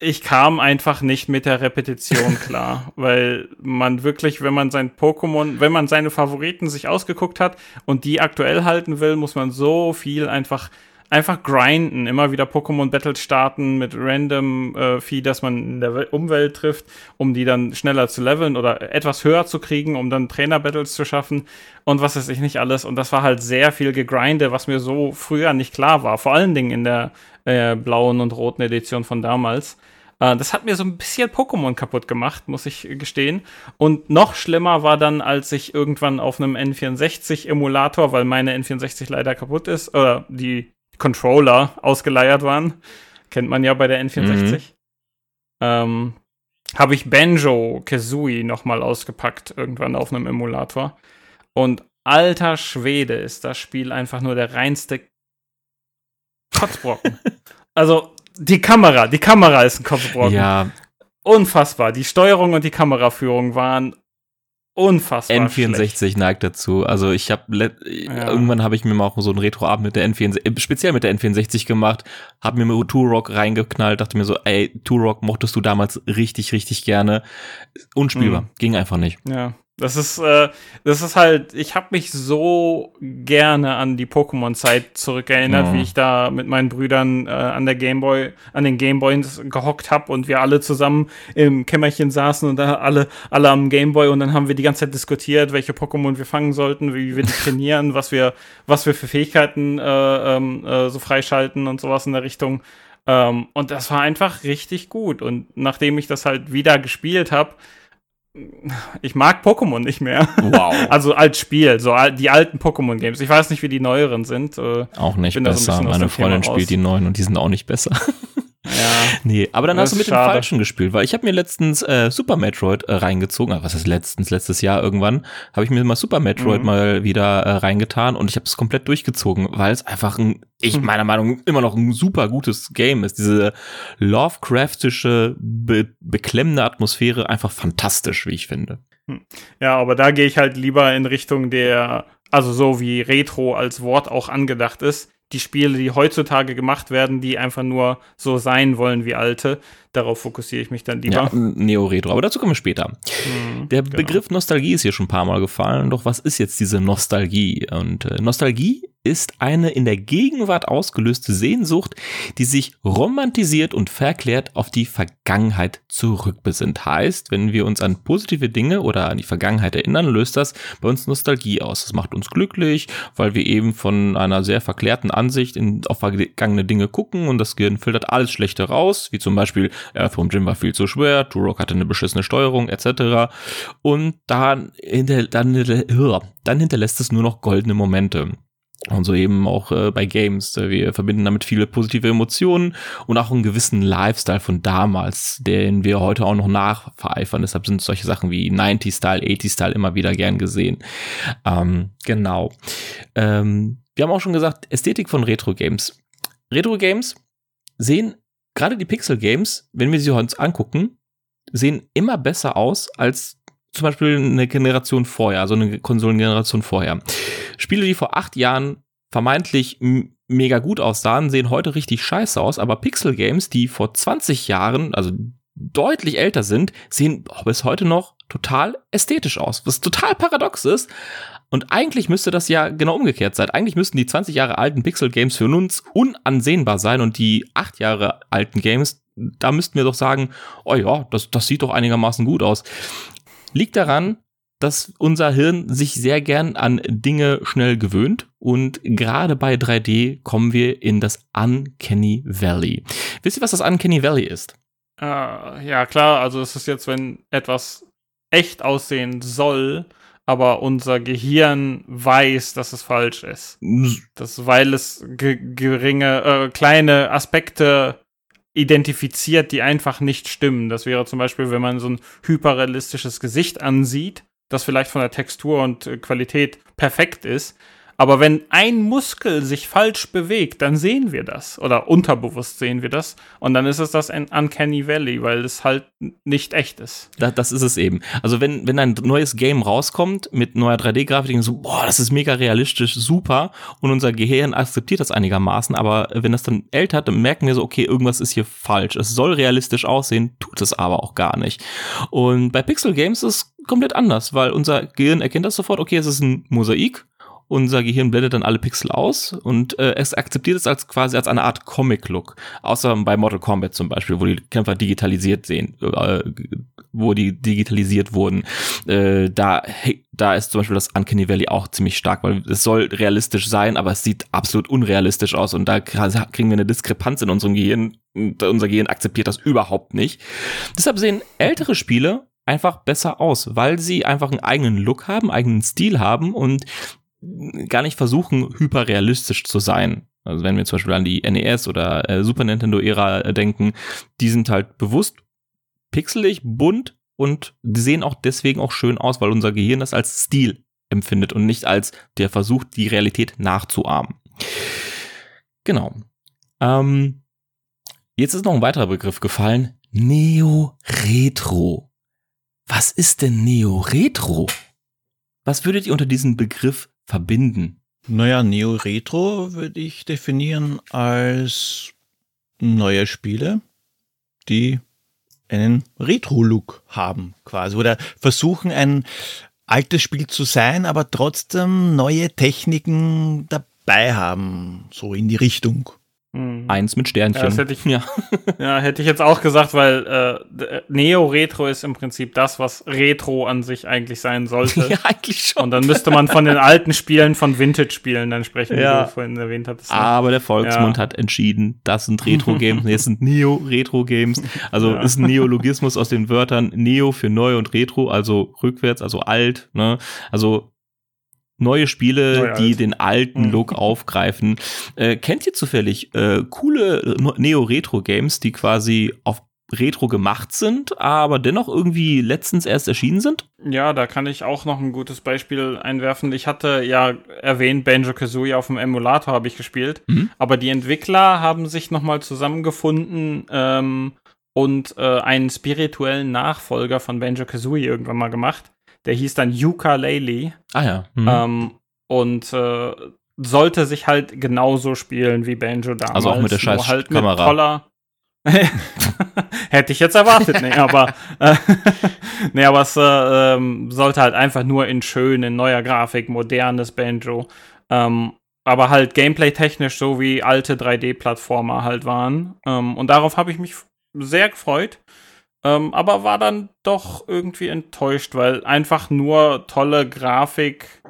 [SPEAKER 2] ich kam einfach nicht mit der Repetition [laughs] klar, weil man wirklich, wenn man sein Pokémon, wenn man seine Favoriten sich ausgeguckt hat und die aktuell halten will, muss man so viel einfach einfach grinden, immer wieder Pokémon Battles starten mit random äh, Vieh, das man in der Wel- Umwelt trifft, um die dann schneller zu leveln oder etwas höher zu kriegen, um dann Trainer Battles zu schaffen und was weiß ich nicht alles und das war halt sehr viel gegrinde, was mir so früher nicht klar war, vor allen Dingen in der äh, blauen und roten Edition von damals. Äh, Das hat mir so ein bisschen Pokémon kaputt gemacht, muss ich gestehen. Und noch schlimmer war dann, als ich irgendwann auf einem N64-Emulator, weil meine N64 leider kaputt ist, oder die Controller ausgeleiert waren, kennt man ja bei der N64, ähm, habe ich Banjo Kazooie nochmal ausgepackt, irgendwann auf einem Emulator. Und alter Schwede ist das Spiel einfach nur der reinste Kotzbrocken. [laughs] also die Kamera, die Kamera ist ein Kotzbrocken.
[SPEAKER 1] Ja,
[SPEAKER 2] Unfassbar. Die Steuerung und die Kameraführung waren unfassbar. schlecht.
[SPEAKER 1] N64 neigt dazu. Also ich habe
[SPEAKER 2] Ja.
[SPEAKER 1] irgendwann habe ich mir mal auch so einen Retroabend mit der N64, äh, speziell mit der N64 gemacht, habe mir Turok reingeknallt, dachte mir so, ey, Turok mochtest du damals richtig, richtig gerne. Unspielbar,
[SPEAKER 2] Mhm.
[SPEAKER 1] ging einfach nicht.
[SPEAKER 2] Ja, das ist, äh, das ist halt, ich habe mich so gerne an die Pokémon-Zeit zurückerinnert,
[SPEAKER 1] Ja.
[SPEAKER 2] wie ich da mit meinen Brüdern äh, an der Gameboy, an den Gameboys gehockt habe und wir alle zusammen im Kämmerchen saßen und da alle, alle am Gameboy und dann haben wir die ganze Zeit diskutiert, welche Pokémon wir fangen sollten, wie wir die trainieren, was wir, was wir für Fähigkeiten äh, ähm, äh, so freischalten und sowas in der Richtung. Ähm, und das war einfach richtig gut. Und nachdem ich das halt wieder gespielt habe, ich mag Pokémon nicht mehr.
[SPEAKER 1] Wow. [laughs]
[SPEAKER 2] Also als Spiel, so die alten Pokémon-Games. Ich weiß nicht, wie die neueren sind. Äh,
[SPEAKER 1] auch nicht
[SPEAKER 2] so
[SPEAKER 1] besser.
[SPEAKER 2] aus
[SPEAKER 1] Meine
[SPEAKER 2] dem Thema
[SPEAKER 1] Freundin
[SPEAKER 2] raus.
[SPEAKER 1] spielt die neuen und die sind auch nicht besser.
[SPEAKER 2] Ja.
[SPEAKER 1] Nee, aber dann
[SPEAKER 2] Das
[SPEAKER 1] hast du mit dem
[SPEAKER 2] schade.
[SPEAKER 1] Falschen gespielt, weil ich habe mir letztens äh, Super Metroid äh, reingezogen. Ah, Was ist letztens, letztes Jahr irgendwann, habe ich mir mal Super Metroid
[SPEAKER 2] Mhm.
[SPEAKER 1] mal wieder äh, reingetan und ich habe es komplett durchgezogen, weil es einfach ein, ich
[SPEAKER 2] Mhm.
[SPEAKER 1] meiner Meinung nach immer noch ein super gutes Game ist. Diese Lovecraftische, be beklemmende Atmosphäre, einfach fantastisch, wie ich finde.
[SPEAKER 2] ja, aber da gehe ich halt lieber in Richtung der, also so wie Retro als Wort auch angedacht ist. Die Spiele, die heutzutage gemacht werden, die einfach nur so sein wollen wie alte, darauf fokussiere ich mich dann lieber.
[SPEAKER 1] Ja, Neo-Retro, aber dazu kommen wir später.
[SPEAKER 2] Mhm,
[SPEAKER 1] Der
[SPEAKER 2] genau.
[SPEAKER 1] Begriff Nostalgie ist hier schon ein paar Mal gefallen, doch was ist jetzt diese Nostalgie? Und äh, Nostalgie ist eine in der Gegenwart ausgelöste Sehnsucht, die sich romantisiert und verklärt auf die Vergangenheit zurückbesinnt. Heißt, wenn wir uns an positive Dinge oder an die Vergangenheit erinnern, löst das bei uns Nostalgie aus. Das macht uns glücklich, weil wir eben von einer sehr verklärten Ansicht in, auf vergangene Dinge gucken und das Gehirn filtert alles Schlechte raus, wie zum Beispiel Earthworm Jim war viel zu schwer, Turok hatte eine beschissene Steuerung etc. Und dann, hinter, dann, dann hinterlässt es nur noch goldene Momente. Und so eben auch äh, bei Games. Äh, Wir verbinden damit viele positive Emotionen und auch einen gewissen Lifestyle von damals, den wir heute auch noch nachvereifern. Deshalb sind solche Sachen wie 90-Style, 80-Style immer wieder gern gesehen. Ähm, genau. Ähm, wir haben auch schon gesagt, Ästhetik von Retro-Games. Retro-Games sehen, gerade die Pixel-Games, wenn wir sie uns angucken, sehen immer besser aus als zum Beispiel eine Generation vorher, also eine Konsolengeneration vorher. Spiele, die vor acht Jahren vermeintlich mega gut aussahen, sehen heute richtig scheiße aus, aber Pixel-Games, die vor 20 Jahren, also deutlich älter sind, sehen bis heute noch total ästhetisch aus, was total paradox ist. Und eigentlich müsste das ja genau umgekehrt sein. Eigentlich müssten die 20 Jahre alten Pixel-Games für uns unansehnbar sein und die acht Jahre alten Games, da müssten wir doch sagen, oh ja, das, das sieht doch einigermaßen gut aus. Liegt daran, dass unser Hirn sich sehr gern an Dinge schnell gewöhnt und gerade bei 3D kommen wir in das Uncanny Valley. Wisst ihr, was das Uncanny Valley ist?
[SPEAKER 2] Äh, ja, klar, also es ist jetzt, wenn etwas echt aussehen soll, aber unser Gehirn weiß, dass es falsch ist. Das, weil es ge geringe, äh, kleine Aspekte identifiziert, die einfach nicht stimmen. Das wäre zum Beispiel, wenn man so ein hyperrealistisches Gesicht ansieht, das vielleicht von der Textur und äh, Qualität perfekt ist, aber wenn ein Muskel sich falsch bewegt, dann sehen wir das. Oder unterbewusst sehen wir das. Und dann ist es das Uncanny Valley, weil es halt nicht echt ist.
[SPEAKER 1] Das, das ist es eben. Also wenn, wenn ein neues Game rauskommt mit neuer 3D-Grafik, denken so, boah, das ist mega realistisch, super. Und unser Gehirn akzeptiert das einigermaßen. Aber wenn das dann älter dann merken wir so, okay, irgendwas ist hier falsch. Es soll realistisch aussehen, tut es aber auch gar nicht. Und bei Pixel Games ist es komplett anders, weil unser Gehirn erkennt das sofort, okay, es ist ein Mosaik unser Gehirn blendet dann alle Pixel aus und äh, es akzeptiert es als quasi als eine Art Comic-Look. Außer bei Mortal Kombat zum Beispiel, wo die Kämpfer digitalisiert sehen, äh, wo die digitalisiert wurden. Äh, da, hey, da ist zum Beispiel das Uncanny Valley auch ziemlich stark, weil es soll realistisch sein, aber es sieht absolut unrealistisch aus und da kriegen wir eine Diskrepanz in unserem Gehirn. Unser Gehirn akzeptiert das überhaupt nicht. Deshalb sehen ältere Spiele einfach besser aus, weil sie einfach einen eigenen Look haben, eigenen Stil haben und gar nicht versuchen, hyperrealistisch zu sein. Also wenn wir zum Beispiel an die NES oder äh, Super Nintendo-Ära äh, denken, die sind halt bewusst pixelig, bunt und die sehen auch deswegen auch schön aus, weil unser Gehirn das als Stil empfindet und nicht als der Versuch, die Realität nachzuahmen. Genau. Ähm, jetzt ist noch ein weiterer Begriff gefallen. Neo-Retro. Was ist denn Neo-Retro? Was würdet ihr unter diesem Begriff verbinden?
[SPEAKER 3] Naja, Neo-Retro würde ich definieren als neue Spiele, die einen Retro-Look haben, quasi. Oder versuchen, ein altes Spiel zu sein, aber trotzdem neue Techniken dabei haben, so in die Richtung.
[SPEAKER 1] Mhm. Eins mit Sternchen. Ja,
[SPEAKER 2] das hätte ich, ja. [laughs] ja, hätte ich jetzt auch gesagt, weil äh, Neo-Retro ist im Prinzip das, was Retro an sich eigentlich sein sollte. [laughs] ja, eigentlich schon. Und dann müsste man von den alten Spielen, von Vintage-Spielen dann sprechen,
[SPEAKER 1] ja. wie du vorhin erwähnt hattest. Ne? Aber der Volksmund ja. hat entschieden, das sind Retro-Games, [laughs] jetzt sind Neo-Retro-Games. Also ja. ist ein Neologismus aus den Wörtern Neo für neu und Retro, also rückwärts, also alt. Ne? Also neue Spiele, Neu die alt. den alten mhm. Look aufgreifen. Äh, kennt ihr zufällig äh, coole Neo-Retro-Games, die quasi auf Retro gemacht sind, aber dennoch irgendwie letztens erst erschienen sind?
[SPEAKER 2] Ja, da kann ich auch noch ein gutes Beispiel einwerfen. Ich hatte ja erwähnt, Banjo Kazooie auf dem Emulator habe ich gespielt, mhm. aber die Entwickler haben sich nochmal zusammengefunden ähm, und äh, einen spirituellen Nachfolger von Banjo Kazooie irgendwann mal gemacht. Der hieß dann Ukulele.
[SPEAKER 1] Ah ja.
[SPEAKER 2] Mhm. Ähm, und äh, sollte sich halt genauso spielen wie Banjo damals.
[SPEAKER 1] Also auch mit der scheiß halt Kamera. Mit toller [laughs]
[SPEAKER 2] Hätte ich jetzt erwartet, nee, aber äh, [laughs] nee, aber es äh, ähm, sollte halt einfach nur in schön, in neuer Grafik, modernes Banjo. Ähm, aber halt gameplay-technisch so wie alte 3D-Plattformer halt waren. Ähm, und darauf habe ich mich sehr gefreut. Ähm, aber war dann doch irgendwie enttäuscht, weil einfach nur tolle Grafik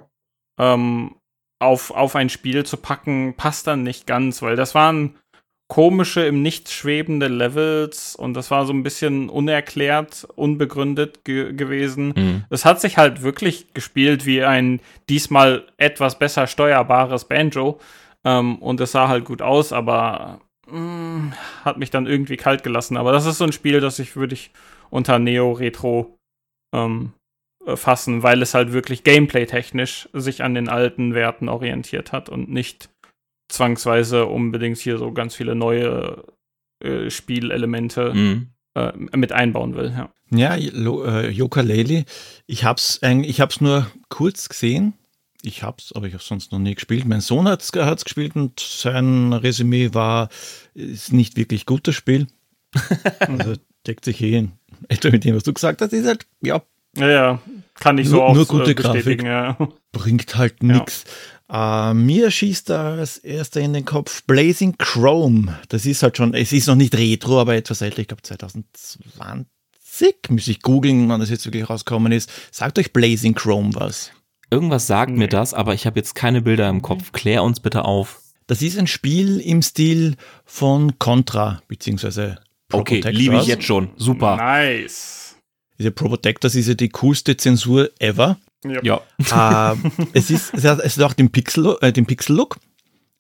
[SPEAKER 2] ähm, auf, auf ein Spiel zu packen, passt dann nicht ganz, weil das waren komische, im Nichts schwebende Levels und das war so ein bisschen unerklärt, unbegründet ge gewesen. Mhm. Es hat sich halt wirklich gespielt wie ein diesmal etwas besser steuerbares Banjo ähm, und es sah halt gut aus, aber mh, hat mich dann irgendwie kalt gelassen. Aber das ist so ein Spiel, das ich würde ich unter Neo-Retro ähm, äh, fassen, weil es halt wirklich gameplay-technisch sich an den alten Werten orientiert hat und nicht zwangsweise unbedingt hier so ganz viele neue äh, Spielelemente mhm. äh, mit einbauen will. Ja,
[SPEAKER 3] ja äh, Yooka-Laylee, ich hab's, ich hab's nur kurz gesehen ich hab's, aber ich habe sonst noch nie gespielt. Mein Sohn hat's, hat's gespielt und sein Resümee war, ist nicht wirklich gutes Spiel. [laughs] also deckt sich eh in etwa mit dem, was du gesagt hast. Ist halt, ja.
[SPEAKER 2] Ja, ja. Kann ich
[SPEAKER 3] nur,
[SPEAKER 2] so auch
[SPEAKER 3] Nur gute Grafik. Ja. [laughs] Bringt halt nichts. Ja. Äh, mir schießt da als erster in den Kopf Blazing Chrome. Das ist halt schon, es ist noch nicht Retro, aber etwas älter. Ich glaube 2020. Muss ich googeln, wann das jetzt wirklich rausgekommen ist. Sagt euch Blazing Chrome was?
[SPEAKER 1] Irgendwas sagt nee. mir das, aber ich habe jetzt keine Bilder im Kopf. Klär uns bitte auf.
[SPEAKER 3] Das ist ein Spiel im Stil von Contra, beziehungsweise
[SPEAKER 1] Okay, liebe ich jetzt schon. Super.
[SPEAKER 2] Nice.
[SPEAKER 3] Diese Probotectors ist ja die coolste Zensur ever.
[SPEAKER 1] Ja.
[SPEAKER 3] Äh, [laughs] es, ist, es hat es hat auch den Pixel, äh, den Pixel-Look.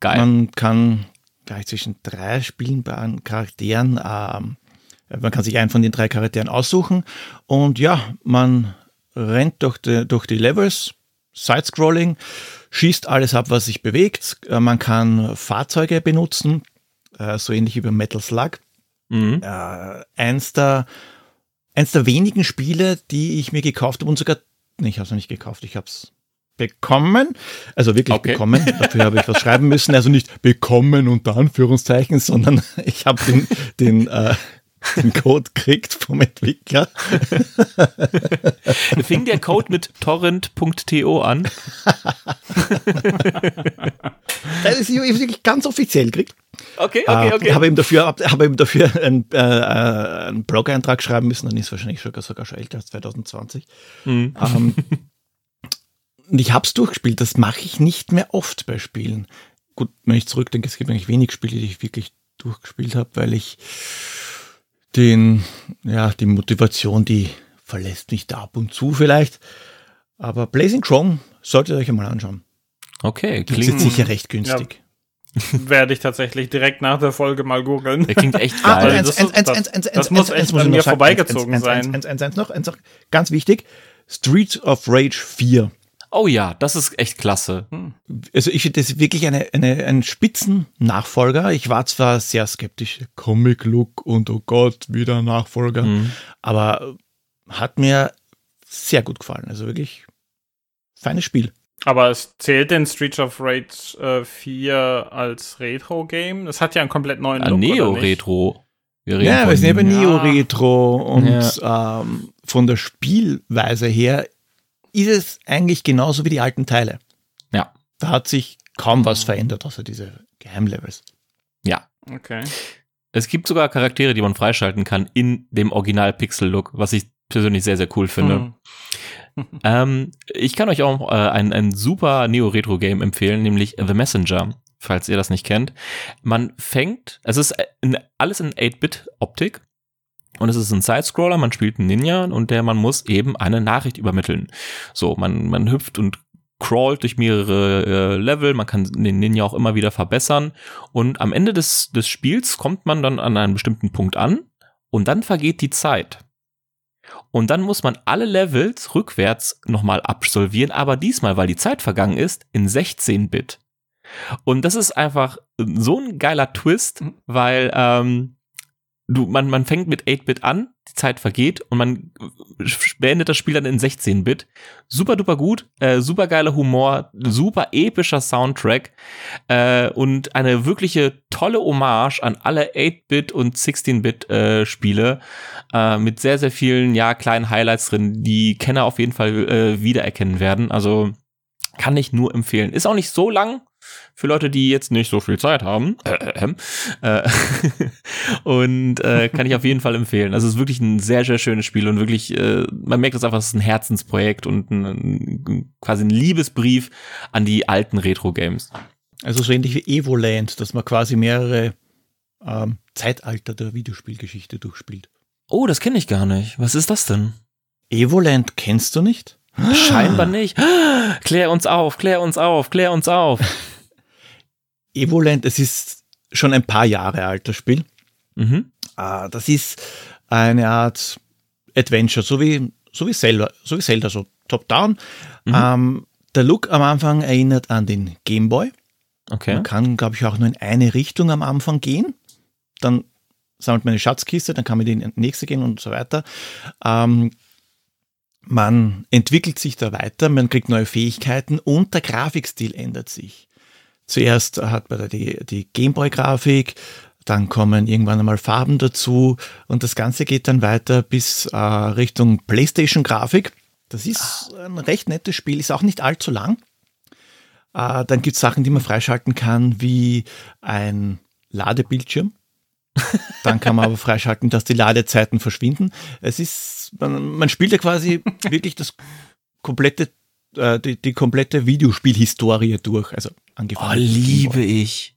[SPEAKER 1] Geil.
[SPEAKER 3] Man kann gleich zwischen drei spielbaren Charakteren, ähm, man kann sich einen von den drei Charakteren aussuchen und ja, man rennt durch die, durch die Levels, Sidescrolling, schießt alles ab, was sich bewegt. Äh, Man kann Fahrzeuge benutzen, äh, so ähnlich wie beim Metal Slug.
[SPEAKER 1] mhm.
[SPEAKER 3] Äh, eins, der, eins der wenigen Spiele, die ich mir gekauft habe und sogar, nee, ich habe es noch nicht gekauft, ich habe es bekommen, also wirklich
[SPEAKER 1] Okay.
[SPEAKER 3] bekommen, dafür habe ich was schreiben müssen, also nicht bekommen unter Anführungszeichen, sondern [laughs] ich habe den, den, äh, [laughs] den Code gekriegt vom Entwickler.
[SPEAKER 1] Fing der Code mit torrent.to an? [laughs]
[SPEAKER 3] Das ist wirklich ganz offiziell gekriegt.
[SPEAKER 1] Okay,
[SPEAKER 3] Äh, Habe ihm dafür, habe ihm dafür einen, äh, äh, einen Blog-Eintrag schreiben müssen, dann ist es wahrscheinlich sogar, sogar schon älter als 2020.
[SPEAKER 1] Mhm.
[SPEAKER 3] Ähm, und [laughs] ich habe es durchgespielt, das mache ich nicht mehr oft bei Spielen. Gut, wenn ich zurückdenke, es gibt eigentlich wenig Spiele, die ich wirklich durchgespielt habe, weil ich den, ja, die Motivation, die verlässt mich da ab und zu vielleicht. Aber Blazing Chrome solltet ihr euch einmal anschauen.
[SPEAKER 1] Okay,
[SPEAKER 3] Klingt jetzt
[SPEAKER 1] klingt,
[SPEAKER 3] sicher recht günstig.
[SPEAKER 2] Werde ich tatsächlich direkt nach der Folge mal googeln.
[SPEAKER 1] der klingt echt
[SPEAKER 3] Ah,
[SPEAKER 1] geil.
[SPEAKER 3] eins,
[SPEAKER 2] das
[SPEAKER 3] eins, eins,
[SPEAKER 2] das-
[SPEAKER 3] eins, eins,
[SPEAKER 2] das
[SPEAKER 3] eins,
[SPEAKER 2] muss
[SPEAKER 3] eins,
[SPEAKER 2] echt an
[SPEAKER 3] ich
[SPEAKER 2] mir vorbeigezogen
[SPEAKER 3] eins, eins,
[SPEAKER 2] sein.
[SPEAKER 3] Eins, eins, eins, noch, eins noch. Ganz wichtig. Street of Rage 4.
[SPEAKER 1] oh ja, das ist echt klasse.
[SPEAKER 3] Also ich finde das wirklich eine, eine, ein Spitzen-Nachfolger. Ich war zwar sehr skeptisch, Comic-Look und oh Gott, wieder ein Nachfolger,
[SPEAKER 1] Mhm.
[SPEAKER 3] aber hat mir sehr gut gefallen. Also wirklich feines Spiel.
[SPEAKER 2] Aber es zählt denn Street of Rage äh, 4 als Retro-Game? Das hat ja einen komplett neuen
[SPEAKER 1] Ah,
[SPEAKER 2] Look?
[SPEAKER 1] Neo-Retro. Wir reden
[SPEAKER 3] Ja, wir sind eben
[SPEAKER 2] Ja.
[SPEAKER 3] Neo-Retro und ähm, von der Spielweise her ist es eigentlich genauso wie die alten Teile.
[SPEAKER 1] Ja.
[SPEAKER 3] Da hat sich kaum was verändert, außer diese Geheimlevels.
[SPEAKER 1] Ja.
[SPEAKER 2] Okay.
[SPEAKER 1] Es gibt sogar Charaktere, die man freischalten kann in dem Original-Pixel-Look, was ich persönlich sehr, sehr cool finde.
[SPEAKER 2] Hm. [laughs]
[SPEAKER 1] Ähm, ich kann euch auch äh, ein, ein super Neo-Retro-Game empfehlen, nämlich The Messenger, falls ihr das nicht kennt. Man fängt, es ist in, alles in 8-Bit-Optik und es ist ein Sidescroller, man spielt einen Ninja und der man muss eben eine Nachricht übermitteln. So, man, man hüpft und crawlt durch mehrere äh, Level, man kann den Ninja auch immer wieder verbessern und am Ende des, des Spiels kommt man dann an einem bestimmten Punkt an und dann vergeht die Zeit. Und dann muss man alle Levels rückwärts nochmal absolvieren, aber diesmal, weil die Zeit vergangen ist, in 16-Bit. Und das ist einfach so ein geiler Twist,
[SPEAKER 2] Mhm.
[SPEAKER 1] weil ähm, du, man, man fängt mit 8-Bit an, die Zeit vergeht und man beendet das Spiel dann in 16-Bit. Super duper gut, äh, super geiler Humor, super epischer Soundtrack äh, und eine wirkliche tolle Hommage an alle 8-Bit und 16-Bit äh, Spiele äh, mit sehr, sehr vielen, ja, kleinen Highlights drin, die Kenner auf jeden Fall äh, wiedererkennen werden. Also kann ich nur empfehlen. Ist auch nicht so lang für Leute, die jetzt nicht so viel Zeit haben. Äh, äh, [laughs] und äh, kann ich auf jeden Fall empfehlen. Also es ist wirklich ein sehr, sehr schönes Spiel und wirklich, äh, man merkt das einfach, es ist ein Herzensprojekt und ein, ein, quasi ein Liebesbrief an die alten Retro-Games.
[SPEAKER 3] Also so ähnlich wie Evoland, dass man quasi mehrere ähm, Zeitalter der Videospielgeschichte durchspielt.
[SPEAKER 1] Oh, das kenne ich gar nicht. Was ist das denn?
[SPEAKER 3] Evoland kennst du nicht?
[SPEAKER 1] Scheinbar nicht. [gasps] Klär uns auf, klär uns auf, klär uns auf. [laughs]
[SPEAKER 3] Evoland, es ist schon ein paar Jahre alt, das Spiel.
[SPEAKER 1] Mhm.
[SPEAKER 3] Ah, das ist eine Art Adventure, so wie, so wie Zelda, so wie Zelda, so top-down.
[SPEAKER 1] Mhm.
[SPEAKER 3] Ähm, der Look am Anfang erinnert an den Game Boy.
[SPEAKER 1] Okay.
[SPEAKER 3] Man kann, glaube ich, auch nur in eine Richtung am Anfang gehen. Dann sammelt man eine Schatzkiste, dann kann man in die nächste gehen und so weiter. Ähm, man entwickelt sich da weiter, man kriegt neue Fähigkeiten und der Grafikstil ändert sich. Zuerst hat man da die, die Gameboy-Grafik, dann kommen irgendwann einmal Farben dazu und das Ganze geht dann weiter bis äh, Richtung PlayStation-Grafik. Das ist ein recht nettes Spiel, ist auch nicht allzu lang. Äh, dann gibt es Sachen, die man freischalten kann, wie ein Ladebildschirm. [laughs] Dann kann man aber freischalten, dass die Ladezeiten verschwinden. Es ist, man, man spielt ja quasi [laughs] wirklich das komplette, äh, die, die komplette Videospielhistorie durch. Also angefangen.
[SPEAKER 1] Oh, liebe ich.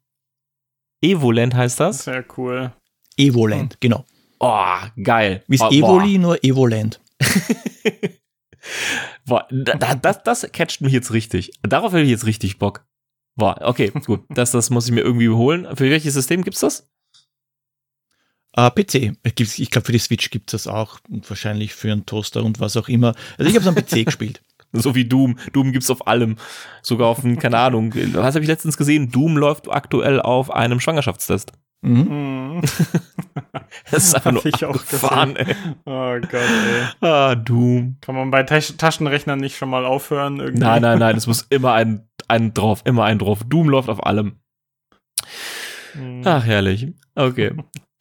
[SPEAKER 1] Evolent heißt das?
[SPEAKER 2] Sehr cool.
[SPEAKER 3] Evoland, genau.
[SPEAKER 1] Oh, geil.
[SPEAKER 3] Wie
[SPEAKER 1] oh,
[SPEAKER 3] Evoli, nur Evoland. [laughs]
[SPEAKER 1] Boah, da, das, das catcht mich jetzt richtig. Darauf habe ich jetzt richtig Bock. Boah, okay, gut. Das, das muss ich mir irgendwie holen. Für welches System gibt's das?
[SPEAKER 3] Uh, PC. Ich glaube, für die Switch gibt es das auch und wahrscheinlich für einen Toaster und was auch immer. Also ich habe es am PC [laughs] gespielt.
[SPEAKER 1] So wie Doom. Doom gibt's auf allem. Sogar auf, keine Ahnung. Was habe ich letztens gesehen? Doom läuft aktuell auf einem Schwangerschaftstest. Mhm. [laughs] das ist einfach nur ich auch gefahren, ey.
[SPEAKER 2] Oh Gott, ey.
[SPEAKER 1] Ah, Doom.
[SPEAKER 2] Kann man bei Tasch Taschenrechnern nicht schon mal aufhören?
[SPEAKER 1] Irgendwie? Nein, nein, nein. Es [laughs] muss immer ein, ein drauf. Immer ein drauf. Doom läuft auf allem. Mhm. Ach, herrlich. Okay.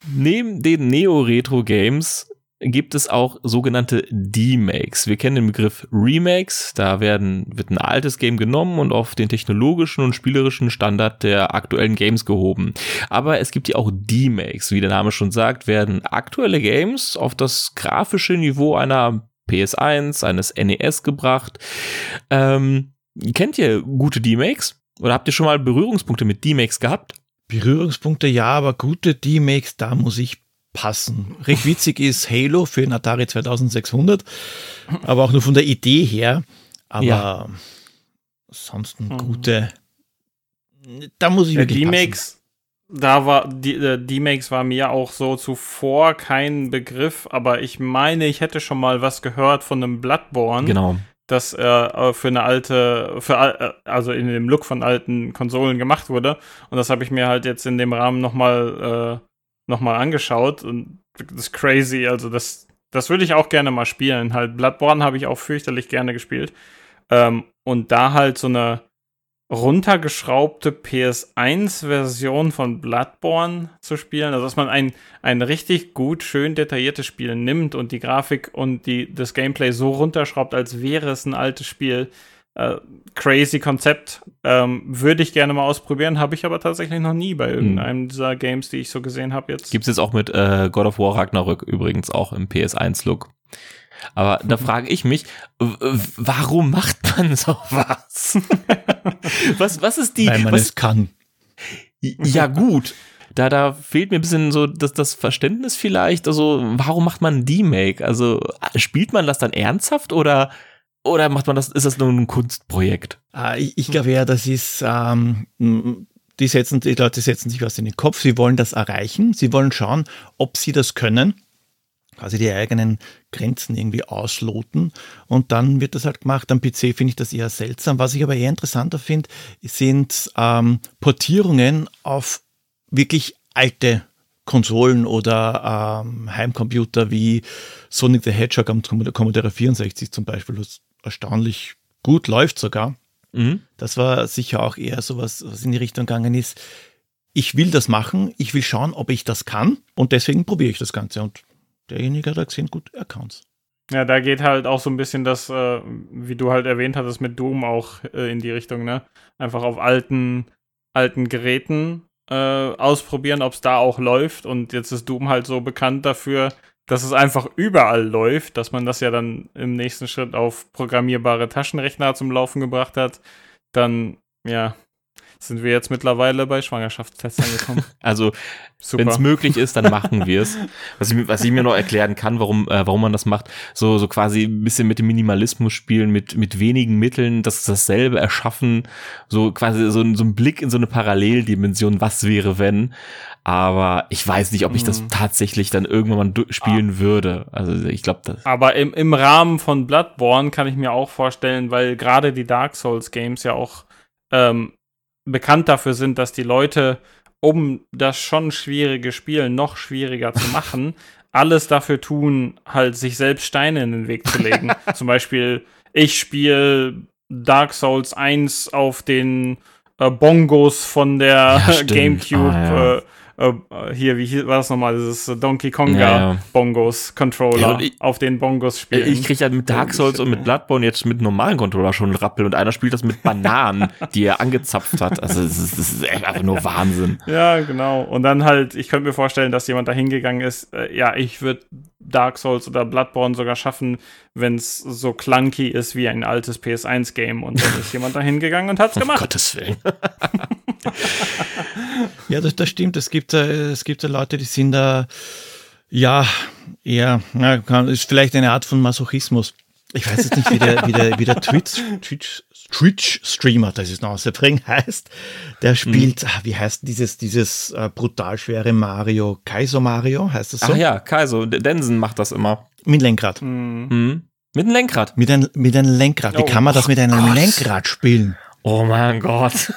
[SPEAKER 1] Neben den Neo-Retro-Games gibt es auch sogenannte D-Makes. Wir kennen den Begriff Remakes. Da werden, wird ein altes Game genommen und auf den technologischen und spielerischen Standard der aktuellen Games gehoben. Aber es gibt ja auch D-Makes. Wie der Name schon sagt, werden aktuelle Games auf das grafische Niveau einer PS1, eines NES gebracht. Ähm, kennt ihr gute D-Makes? Oder habt ihr schon mal Berührungspunkte mit D-Makes gehabt?
[SPEAKER 3] Berührungspunkte ja, aber gute D-Makes, da muss ich passen. Recht witzig ist Halo für den Atari 2600, aber auch nur von der Idee her. Aber ja. ansonsten mhm. gute. Da muss ich wirklich
[SPEAKER 2] D-Makes, da war die äh, D-Makes war mir auch so zuvor kein Begriff, aber ich meine, ich hätte schon mal was gehört von einem Bloodborne.
[SPEAKER 1] Genau
[SPEAKER 2] das äh, für eine alte, für äh, also in dem Look von alten Konsolen gemacht wurde. Und das habe ich mir halt jetzt in dem Rahmen nochmal äh, noch angeschaut. Und das ist crazy. Also das, das würde ich auch gerne mal spielen. Halt Bloodborne habe ich auch fürchterlich gerne gespielt. Ähm, und da halt so eine runtergeschraubte PS1-Version von Bloodborne zu spielen. Also dass man ein, ein richtig gut, schön detailliertes Spiel nimmt und die Grafik und die, das Gameplay so runterschraubt, als wäre es ein altes Spiel. Äh, crazy Konzept. Ähm, Würde ich gerne mal ausprobieren, habe ich aber tatsächlich noch nie bei irgendeinem hm. dieser Games, die ich so gesehen habe jetzt.
[SPEAKER 1] Gibt es jetzt auch mit äh, God of War Ragnarök übrigens auch im PS1-Look. Aber [laughs] da frage ich mich, warum macht man [laughs] sowas? [laughs] was, was ist die.
[SPEAKER 3] Weil man
[SPEAKER 1] was,
[SPEAKER 3] es kann.
[SPEAKER 1] Ja, gut. Da, da fehlt mir ein bisschen so das, das Verständnis vielleicht. Also, warum macht man ein D-Make? Also, spielt man das dann ernsthaft oder, oder macht man das, ist das nur ein Kunstprojekt?
[SPEAKER 3] Ah, ich, ich glaube ja, das ist, ähm, die setzen, die Leute setzen sich was in den Kopf. Sie wollen das erreichen. Sie wollen schauen, ob sie das können quasi die eigenen Grenzen irgendwie ausloten und dann wird das halt gemacht. Am PC finde ich das eher seltsam. Was ich aber eher interessanter finde, sind ähm, Portierungen auf wirklich alte Konsolen oder ähm, Heimcomputer wie Sonic the Hedgehog am Commodore 64 zum Beispiel, erstaunlich gut läuft sogar. Mhm. Das war sicher auch eher sowas, was in die Richtung gegangen ist. Ich will das machen, ich will schauen, ob ich das kann und deswegen probiere ich das Ganze und derjenige hat gesehen, gut, er kann's.
[SPEAKER 2] Ja, da geht halt auch so ein bisschen das, äh, wie du halt erwähnt hattest, mit Doom auch äh, in die Richtung, ne? Einfach auf alten, alten Geräten äh, ausprobieren, ob es da auch läuft. Und jetzt ist Doom halt so bekannt dafür, dass es einfach überall läuft, dass man das ja dann im nächsten Schritt auf programmierbare Taschenrechner zum Laufen gebracht hat. Dann, ja, sind wir jetzt mittlerweile bei Schwangerschaftstests angekommen. [laughs]
[SPEAKER 1] also, wenn es möglich ist, dann machen wir es. Was ich, was ich mir noch erklären kann, warum, äh, warum man das macht, so, so quasi ein bisschen mit dem Minimalismus spielen, mit, mit wenigen Mitteln, das dasselbe erschaffen, so quasi so, so ein Blick in so eine Paralleldimension, was wäre, wenn. Aber ich weiß nicht, ob ich das mhm. tatsächlich dann irgendwann mal spielen ah. würde. Also ich glaube das.
[SPEAKER 2] Aber im, im Rahmen von Bloodborne kann ich mir auch vorstellen, weil gerade die Dark Souls Games ja auch ähm, bekannt dafür sind, dass die Leute, um das schon schwierige Spiel noch schwieriger zu machen, [laughs] alles dafür tun, halt sich selbst Steine in den Weg zu legen. [laughs] Zum Beispiel, ich spiele Dark Souls 1 auf den äh, Bongos von der ja, GameCube. Ah, ja. äh, äh, hier, wie war das nochmal, dieses Donkey Konga ja, ja. Auf den Bongos spielen.
[SPEAKER 1] Ich kriege ja mit Dark Souls und mit Bloodborne jetzt mit normalen Controller schon einen Rappel und einer spielt das mit Bananen, die er angezapft hat. Also das ist, das ist einfach nur Wahnsinn.
[SPEAKER 2] Ja, genau. Und dann halt, ich könnte mir vorstellen, dass jemand da hingegangen ist, äh, ja, ich würde Dark Souls oder Bloodborne sogar schaffen, wenn es so clunky ist wie ein altes PS1-Game. Und dann ist jemand da hingegangen und hat es gemacht. Um
[SPEAKER 1] Gottes Willen. [laughs]
[SPEAKER 3] ja, das, das stimmt. Es gibt, äh, es gibt Leute, die sind da, ja, eher, ja, ist vielleicht eine Art von Masochismus. ich weiß jetzt nicht, wie der, wie der, wie der Twitch, Twitch, Twitch-Streamer, das ist noch auszubringen, heißt. Der spielt, mhm. wie heißt dieses, dieses äh, brutal schwere Mario, Kaiser Mario, heißt das so?
[SPEAKER 1] Ach ja, Kaiser, Densen macht das immer.
[SPEAKER 3] Mit Lenkrad.
[SPEAKER 1] Mhm. Mhm. Mit einem Lenkrad.
[SPEAKER 3] Mit, ein, mit einem Lenkrad. Wie oh, kann man das mit einem Gott. Lenkrad spielen?
[SPEAKER 1] Oh mein Gott.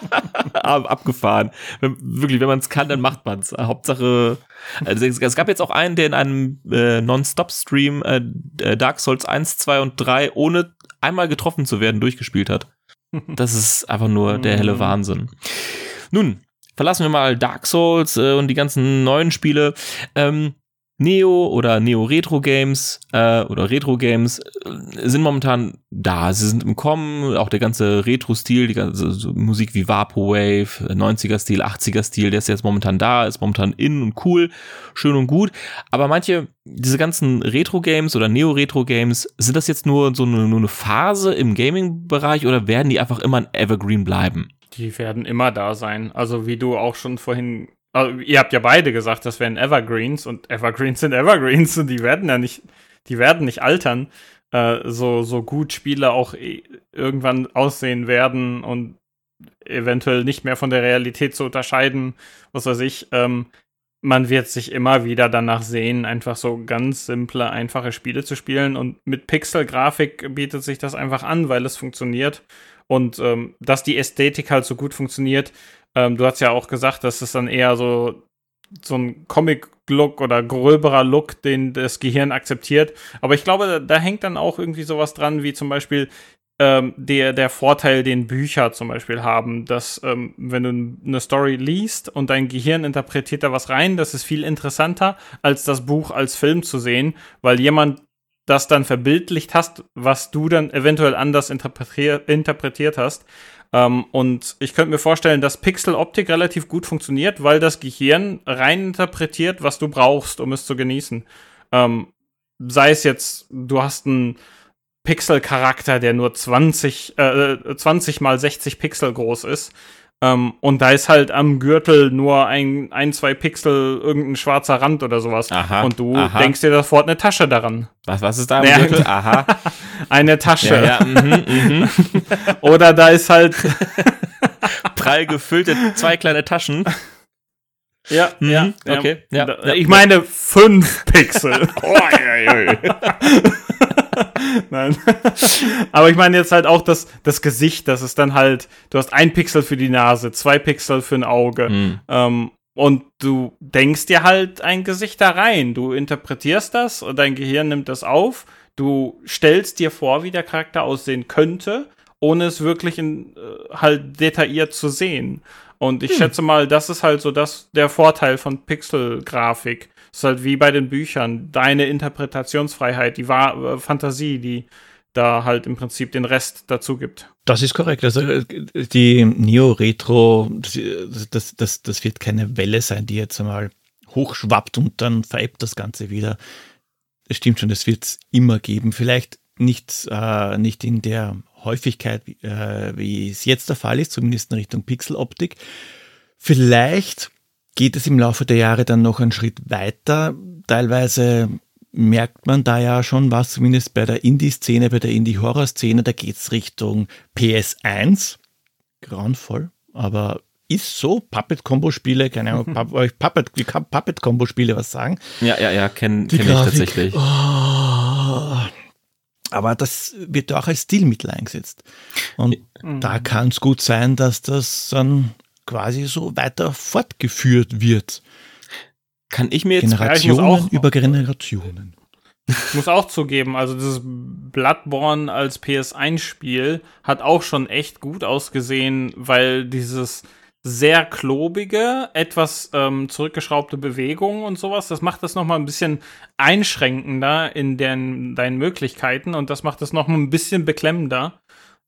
[SPEAKER 1] [laughs] Abgefahren. Wenn, wirklich, wenn man es kann, dann macht man es. Hauptsache, also es, gab jetzt auch einen, der in einem äh, Non-Stop-Stream äh, äh Dark Souls 1, 2 und 3 ohne einmal getroffen zu werden durchgespielt hat. Das ist einfach nur der helle. [laughs] Wahnsinn. Nun, verlassen wir mal Dark Souls äh, und die ganzen neuen Spiele. Ähm, Neo oder Neo Retro Games äh, oder Retro Games äh, sind momentan da. Sie sind im Kommen, auch der ganze Retro-Stil, die ganze Musik wie Vaporwave, 90er-Stil, 80er-Stil, der ist jetzt momentan da, ist momentan in und cool, schön und gut. Aber manche, diese ganzen Retro-Games oder Neo-Retro-Games, sind das jetzt nur so eine, nur eine Phase im Gaming-Bereich oder werden die einfach immer ein Evergreen bleiben?
[SPEAKER 2] Die werden immer da sein. Also wie du auch schon vorhin also, ihr habt ja beide gesagt, das wären Evergreens und Evergreens sind Evergreens und die werden ja nicht, die werden nicht altern, äh, so, so gut Spiele auch e irgendwann aussehen werden und eventuell nicht mehr von der Realität zu unterscheiden, was weiß ich. Ähm, man wird sich immer wieder danach sehen, einfach so ganz simple, einfache Spiele zu spielen. Und mit Pixel-Grafik bietet sich das einfach an, weil es funktioniert. Und ähm, dass die Ästhetik halt so gut funktioniert, ähm, du hast ja auch gesagt, dass es dann eher so, so ein Comic-Look oder gröberer Look, den das Gehirn akzeptiert. Aber ich glaube, da, da hängt dann auch irgendwie sowas dran, wie zum Beispiel ähm, der, der Vorteil, den Bücher zum Beispiel haben, dass ähm, wenn du eine Story liest und dein Gehirn interpretiert da was rein, das ist viel interessanter, als das Buch als Film zu sehen, weil jemand das dann verbildlicht hast, was du dann eventuell anders interpretier interpretiert hast. Ähm, und ich könnte mir vorstellen, dass Pixel-Optik relativ gut funktioniert, weil das Gehirn rein interpretiert, was du brauchst, um es zu genießen. Ähm, sei es jetzt, du hast einen Pixel-Charakter, der nur 20, äh, 20 mal 60 Pixel groß ist ähm, und da ist halt am Gürtel nur ein, ein, zwei Pixel irgendein schwarzer Rand oder sowas. Aha, und du aha. denkst dir sofort eine Tasche daran.
[SPEAKER 1] Was, was ist da am naja, Gürtel? [laughs] Aha.
[SPEAKER 2] eine Tasche. Ja, ja, mhm, mhm. [laughs] oder da ist halt [laughs]
[SPEAKER 1] prall gefüllte zwei kleine Taschen.
[SPEAKER 2] Ja, mhm, ja, okay. Ja, ja, ich meine fünf Pixel. [laughs] Nein. Aber ich meine jetzt halt auch das, das Gesicht, das ist dann halt, du hast ein Pixel für die Nase, zwei Pixel für ein Auge. Mhm. Ähm, und du denkst dir halt ein Gesicht da rein. Du interpretierst das und dein Gehirn nimmt das auf. Du stellst dir vor, wie der Charakter aussehen könnte, ohne es wirklich in, äh, halt detailliert zu sehen. Und ich hm. schätze mal, das ist halt so das, der Vorteil von Pixel-Grafik. Ist halt wie bei den Büchern. Deine Interpretationsfreiheit, die War äh, Fantasie, die da halt im Prinzip den Rest dazu gibt.
[SPEAKER 3] Das ist korrekt. Also äh, die Neo-Retro, das, das, das wird keine Welle sein, die jetzt einmal hochschwappt und dann veräppt das Ganze wieder. Es stimmt schon, das wird es immer geben. Vielleicht nicht, äh, nicht in der Häufigkeit, äh, wie es jetzt der Fall ist, zumindest in Richtung Pixeloptik. Vielleicht geht es im Laufe der Jahre dann noch einen Schritt weiter. Teilweise merkt man da ja schon was, zumindest bei der Indie-Szene, bei der Indie-Horror-Szene, da geht es Richtung PS1. Grauenvoll, aber ist so. Puppet-Kombo-Spiele, keine Ahnung, [laughs] euch Puppet, Puppet-Kombo-Spiele was sagen?
[SPEAKER 1] Ja, ja, ja, kenne kenn ich tatsächlich. Oh,
[SPEAKER 3] aber das wird auch als Stilmittel eingesetzt. Und mhm. da kann es gut sein, dass das dann quasi so weiter fortgeführt wird.
[SPEAKER 1] Kann ich mir jetzt
[SPEAKER 3] Generationen auch, über Generationen.
[SPEAKER 2] Ich muss auch zugeben, also dieses Bloodborne als PS1-Spiel hat auch schon echt gut ausgesehen, weil dieses sehr klobige, etwas ähm, zurückgeschraubte Bewegung und sowas, das macht das nochmal ein bisschen einschränkender in den, deinen Möglichkeiten und das macht das nochmal ein bisschen beklemmender.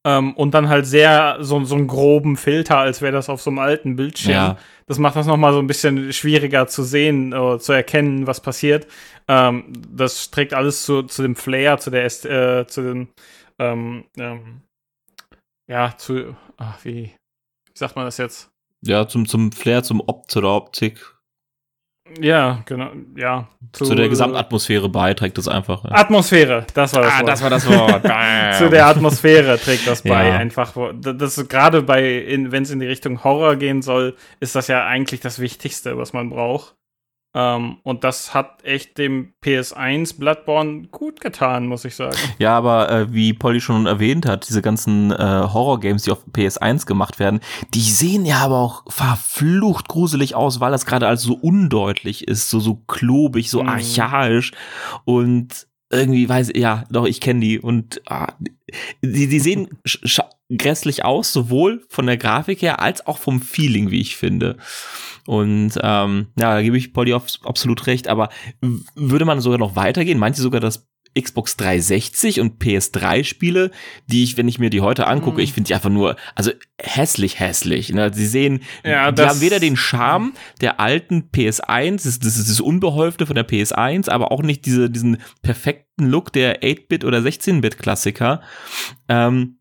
[SPEAKER 2] Ähm, und dann halt sehr so, so einen groben Filter, als wäre das auf so einem alten Bildschirm. Ja. Das macht das nochmal so ein bisschen schwieriger zu sehen, oder zu erkennen, was passiert. Ähm, das trägt alles zu, zu dem Flair, zu der, äh, zu dem, ähm, ähm, ja, zu, ach, wie, wie sagt man das jetzt?
[SPEAKER 1] Ja, zum, zum Flair, zum Op zu der Optik.
[SPEAKER 2] Ja, genau, ja.
[SPEAKER 1] Zu, zu der Gesamtatmosphäre beiträgt es einfach. Ja.
[SPEAKER 2] Atmosphäre, das war das
[SPEAKER 1] Ah,
[SPEAKER 2] Wort.
[SPEAKER 1] das war das Wort. [laughs]
[SPEAKER 2] Zu der Atmosphäre trägt das bei,
[SPEAKER 1] Ja.
[SPEAKER 2] einfach. Das ist gerade bei, wenn es in die Richtung Horror gehen soll, ist das ja eigentlich das Wichtigste, was man braucht. Ähm, und das hat echt dem PS1 Bloodborne gut getan, muss ich sagen.
[SPEAKER 1] Ja, aber äh, wie Polly schon erwähnt hat, diese ganzen äh, Horror-Games, die auf PS1 gemacht werden, die sehen ja aber auch verflucht gruselig aus, weil das gerade als so undeutlich ist, so so klobig, so
[SPEAKER 2] Mhm.
[SPEAKER 1] archaisch und irgendwie weiß ich, ja, doch, ich kenne die und ah, die, die sehen [laughs] grässlich aus, sowohl von der Grafik her als auch vom Feeling, wie ich finde. Und ähm, ja, da gebe ich Polly absolut recht, aber würde man sogar noch weitergehen, meint ihr sogar, dass Xbox 360 und PS3 Spiele, die ich, wenn ich mir die heute angucke,
[SPEAKER 2] Hm.
[SPEAKER 1] ich finde die einfach nur, also hässlich, hässlich. Ne? Sie sehen,
[SPEAKER 2] Ja,
[SPEAKER 1] die haben weder den Charme der alten PS1, das, das ist das Unbeholfte von der PS1, aber auch nicht diese, diesen perfekten Look der 8-Bit oder 16-Bit-Klassiker. Ähm,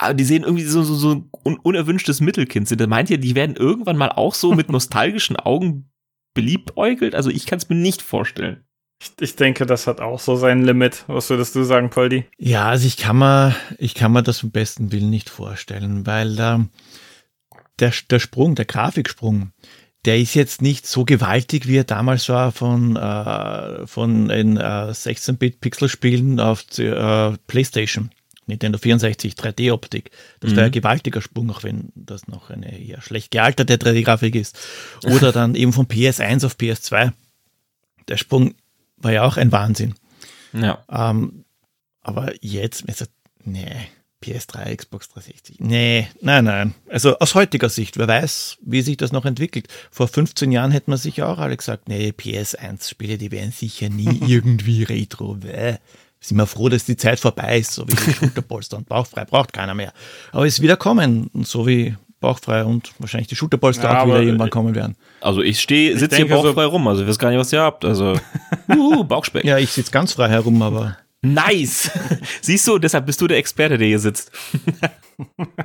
[SPEAKER 1] aber die sehen irgendwie so, so, so ein un unerwünschtes Mittelkind sind. Da meint ihr, die werden irgendwann mal auch so mit [laughs] nostalgischen Augen beliebäugelt? Also ich kann es mir nicht vorstellen.
[SPEAKER 2] Ich, ich denke, das hat auch so sein Limit. Was würdest du sagen, Poldi?
[SPEAKER 3] Ja, also ich kann mir, ich kann mir das im besten Willen nicht vorstellen, weil ähm, der, der Sprung, der Grafiksprung, der ist jetzt nicht so gewaltig, wie er damals war von, äh, von den äh, 16-Bit-Pixel-Spielen auf die, äh, PlayStation. Nintendo 64 3D-Optik. Das war
[SPEAKER 1] Mhm.
[SPEAKER 3] ein gewaltiger Sprung, auch wenn das noch eine eher schlecht gealterte 3D-Grafik ist. Oder [laughs] dann eben von PS1 auf PS2. Der Sprung war ja auch ein Wahnsinn.
[SPEAKER 1] Ja.
[SPEAKER 3] Ähm, aber jetzt, also, nee, PS3, Xbox 360. Nee, nein, nein. Also aus heutiger Sicht, wer weiß, wie sich das noch entwickelt. Vor 15 Jahren hätten wir sicher auch alle gesagt, nee, PS1-Spiele, die wären sicher nie [laughs] irgendwie retro. Bäh. Sind wir froh, dass die Zeit vorbei ist, so wie die [laughs] Schulterpolster und Bauchfrei braucht keiner mehr. Aber es ist wieder kommen, und so wie Bauchfrei und wahrscheinlich die Schulterpolster
[SPEAKER 2] Ja,
[SPEAKER 3] auch wieder irgendwann kommen werden.
[SPEAKER 1] Also ich stehe, sitze hier
[SPEAKER 2] denke so-
[SPEAKER 1] bauchfrei rum, also ich weiß gar nicht, was ihr habt. Also, [laughs] uh, Bauchspeck.
[SPEAKER 3] Ja, ich sitze ganz frei herum, aber
[SPEAKER 1] Nice! [laughs] Siehst du, deshalb bist du der Experte, der hier sitzt.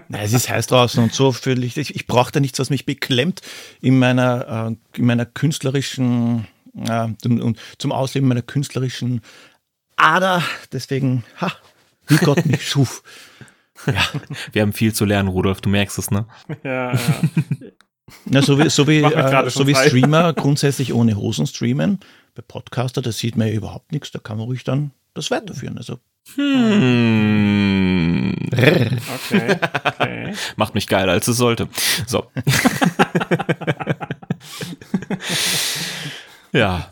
[SPEAKER 3] Nein, es ist heiß draußen und so völlig. Ich, ich brauche da nichts, was mich beklemmt in meiner, äh, in meiner künstlerischen äh, und zum Ausleben meiner künstlerischen Ader. Deswegen, ha, wie Gott mich [laughs] schuf.
[SPEAKER 1] Wir haben viel zu lernen, Rudolf, du merkst es, ne?
[SPEAKER 2] Ja, ja. [laughs]
[SPEAKER 3] Na, so wie, so wie, äh, so wie. Streamer [laughs] grundsätzlich ohne Hosen streamen. Bei Podcaster, da sieht man ja überhaupt nichts. Da kann man ruhig dann das weiterführen. Also,
[SPEAKER 1] Hm.
[SPEAKER 2] Okay, okay.
[SPEAKER 1] Macht mich geiler, als es sollte. So. ja.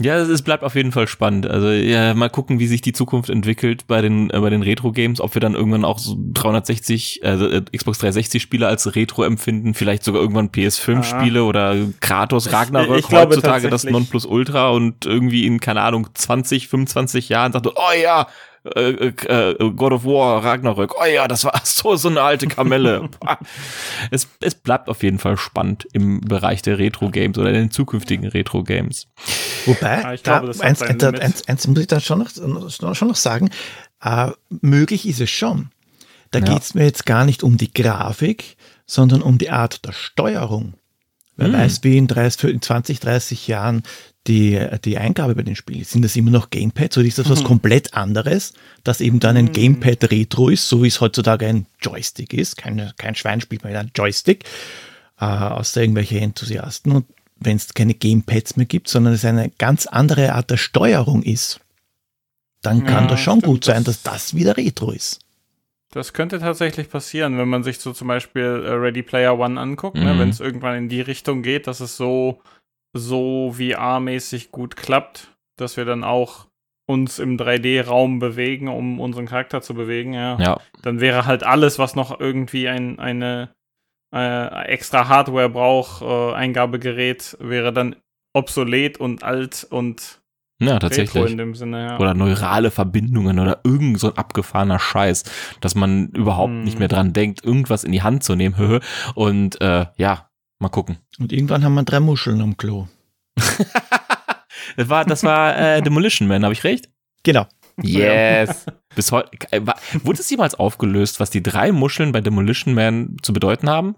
[SPEAKER 1] Ja, es bleibt auf jeden Fall spannend. Also ja, mal gucken, wie sich die Zukunft entwickelt bei den äh, bei den Retro Games, ob wir dann irgendwann auch so 360 also äh, Xbox 360 Spiele als Retro empfinden, vielleicht sogar irgendwann PS5
[SPEAKER 2] Ah.
[SPEAKER 1] Spiele oder Kratos Ragnarök
[SPEAKER 2] ich glaube
[SPEAKER 1] heutzutage das
[SPEAKER 2] tatsächlich-
[SPEAKER 1] Nonplusultra und irgendwie in keine Ahnung 20, 25 Jahren sagt, oh ja, äh, äh, God of War, Ragnarök, oh ja, das war [laughs] so, so eine alte Kamelle. [laughs] es, es bleibt auf jeden Fall spannend im Bereich der Retro-Games oder den zukünftigen Retro-Games.
[SPEAKER 3] Wobei,
[SPEAKER 2] Ja, ich
[SPEAKER 3] da,
[SPEAKER 2] glaube, das hat
[SPEAKER 3] eins,
[SPEAKER 2] sein
[SPEAKER 3] eins, eins, eins muss ich dann schon noch, schon noch sagen, äh, möglich ist es schon. Da
[SPEAKER 1] Ja.
[SPEAKER 3] geht's mir jetzt gar nicht um die Grafik, sondern um die Art der Steuerung. Wer
[SPEAKER 1] Hm.
[SPEAKER 3] weiß, wie in, 30, für- in 20, 30 Jahren die, die Eingabe bei den Spielen ist. Sind das immer noch Gamepads oder ist das was
[SPEAKER 2] Mhm.
[SPEAKER 3] komplett anderes, das eben dann ein Gamepad Retro ist, so wie es heutzutage ein Joystick ist? Kein, kein Schwein spielt mehr ein Joystick, äh, außer irgendwelche Enthusiasten. Und wenn es keine Gamepads mehr gibt, sondern es eine ganz andere Art der Steuerung ist, dann kann
[SPEAKER 2] Ja,
[SPEAKER 3] das schon
[SPEAKER 2] stimmt,
[SPEAKER 3] gut sein,
[SPEAKER 2] das-
[SPEAKER 3] dass das wieder Retro ist.
[SPEAKER 2] Das könnte tatsächlich passieren, wenn man sich so zum Beispiel äh, Ready Player One anguckt, ne?
[SPEAKER 1] Mhm.
[SPEAKER 2] wenn es irgendwann in die Richtung geht, dass es so, so VR-mäßig gut klappt, dass wir dann auch uns im 3D-Raum bewegen, um unseren Charakter zu bewegen, ja.
[SPEAKER 1] Ja,
[SPEAKER 2] Dann wäre halt alles, was noch irgendwie ein, eine äh, extra Hardware braucht, äh, Eingabegerät, wäre dann obsolet und alt und
[SPEAKER 1] ja,
[SPEAKER 2] retro
[SPEAKER 1] tatsächlich.
[SPEAKER 2] in dem Sinne, ja.
[SPEAKER 1] Oder neurale Verbindungen oder irgend so ein abgefahrener Scheiß, dass man überhaupt
[SPEAKER 2] Hm.
[SPEAKER 1] nicht mehr dran denkt, irgendwas in die Hand zu nehmen. Und äh, ja, mal gucken.
[SPEAKER 3] Und irgendwann haben wir drei Muscheln am Klo. [laughs]
[SPEAKER 1] Das war, das war äh, Demolition Man, habe ich recht?
[SPEAKER 3] Genau.
[SPEAKER 1] Yes. [laughs] Bis heute. äh, war- Wurde es jemals aufgelöst, was die drei Muscheln bei Demolition Man zu bedeuten haben?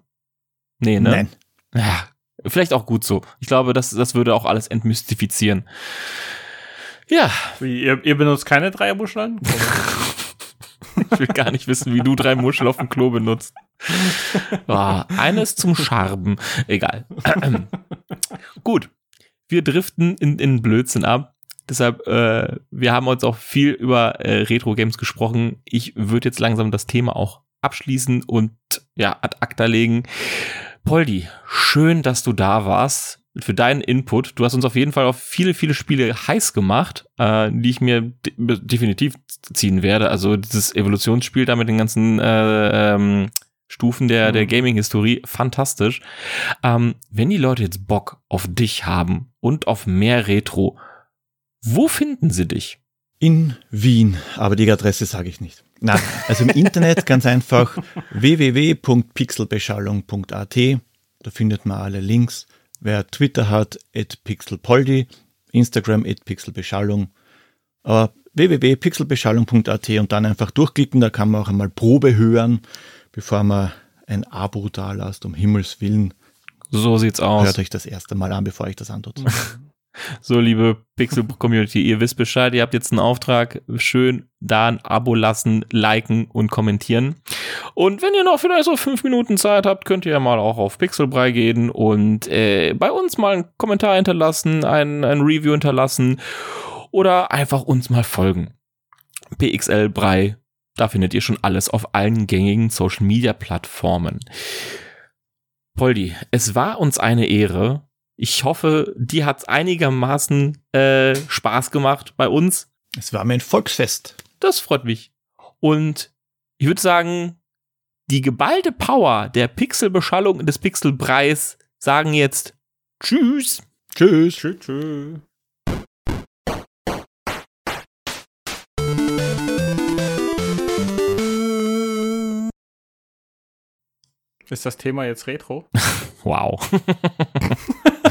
[SPEAKER 1] Nee, ne?
[SPEAKER 3] Nein.
[SPEAKER 1] Ja, Vielleicht auch gut so. Ich glaube, das, das würde auch alles entmystifizieren. Ja.
[SPEAKER 2] Wie, ihr, ihr benutzt keine Dreierbuscheln? [laughs] [laughs]
[SPEAKER 1] ich will gar nicht wissen, wie du drei Muschel auf dem Klo benutzt. Oh, eines zum Scharben. Egal. [clears throat] Gut. Wir driften in, in Blödsinn ab. Deshalb, äh, wir haben uns auch viel über äh, Retro-Games gesprochen. Ich würde jetzt langsam das Thema auch abschließen und ja, ad acta legen. Poldi, schön, dass du da warst für deinen Input. Du hast uns auf jeden Fall auf viele, viele Spiele heiß gemacht, äh, die ich mir de definitiv ziehen werde. Also dieses Evolutionsspiel da mit den ganzen äh, ähm, Stufen der, der mhm. Gaming-Historie, fantastisch. Ähm, wenn die Leute jetzt Bock auf dich haben und auf mehr Retro, wo finden sie dich?
[SPEAKER 3] In Wien, aber die Adresse sage ich nicht. Na, also im Internet ganz einfach [laughs] www.pixelbeschallung.at. Da findet man alle Links. Wer Twitter hat, at pixelpoldi, Instagram at pixelbeschallung. Aber www.pixelbeschallung.at und dann einfach durchklicken, da kann man auch einmal Probe hören, bevor man ein Abo da lasst, um Himmels Willen.
[SPEAKER 1] So sieht's aus.
[SPEAKER 3] Hört euch das erste Mal an, bevor ich das antut. [laughs]
[SPEAKER 1] So, liebe Pixel-Community, ihr wisst Bescheid, ihr habt jetzt einen Auftrag. Schön da ein Abo lassen, liken und kommentieren. Und wenn ihr noch vielleicht so fünf Minuten Zeit habt, könnt ihr ja mal auch auf Pixelbrei gehen und äh, bei uns mal einen Kommentar hinterlassen, ein, ein Review hinterlassen oder einfach uns mal folgen. PXL Brei, da findet ihr schon alles auf allen gängigen Social Media Plattformen. Poldi, es war uns eine Ehre, ich hoffe, die hat einigermaßen äh, Spaß gemacht bei uns.
[SPEAKER 3] Es war mir ein Volksfest.
[SPEAKER 1] Das freut mich. Und ich würde sagen, die geballte Power der Pixelbeschallung und des Pixelpreis sagen jetzt Tschüss.
[SPEAKER 3] Tschüss. Tschüss. tschüss.
[SPEAKER 2] Ist das Thema jetzt Retro? [laughs]
[SPEAKER 1] wow. [laughs]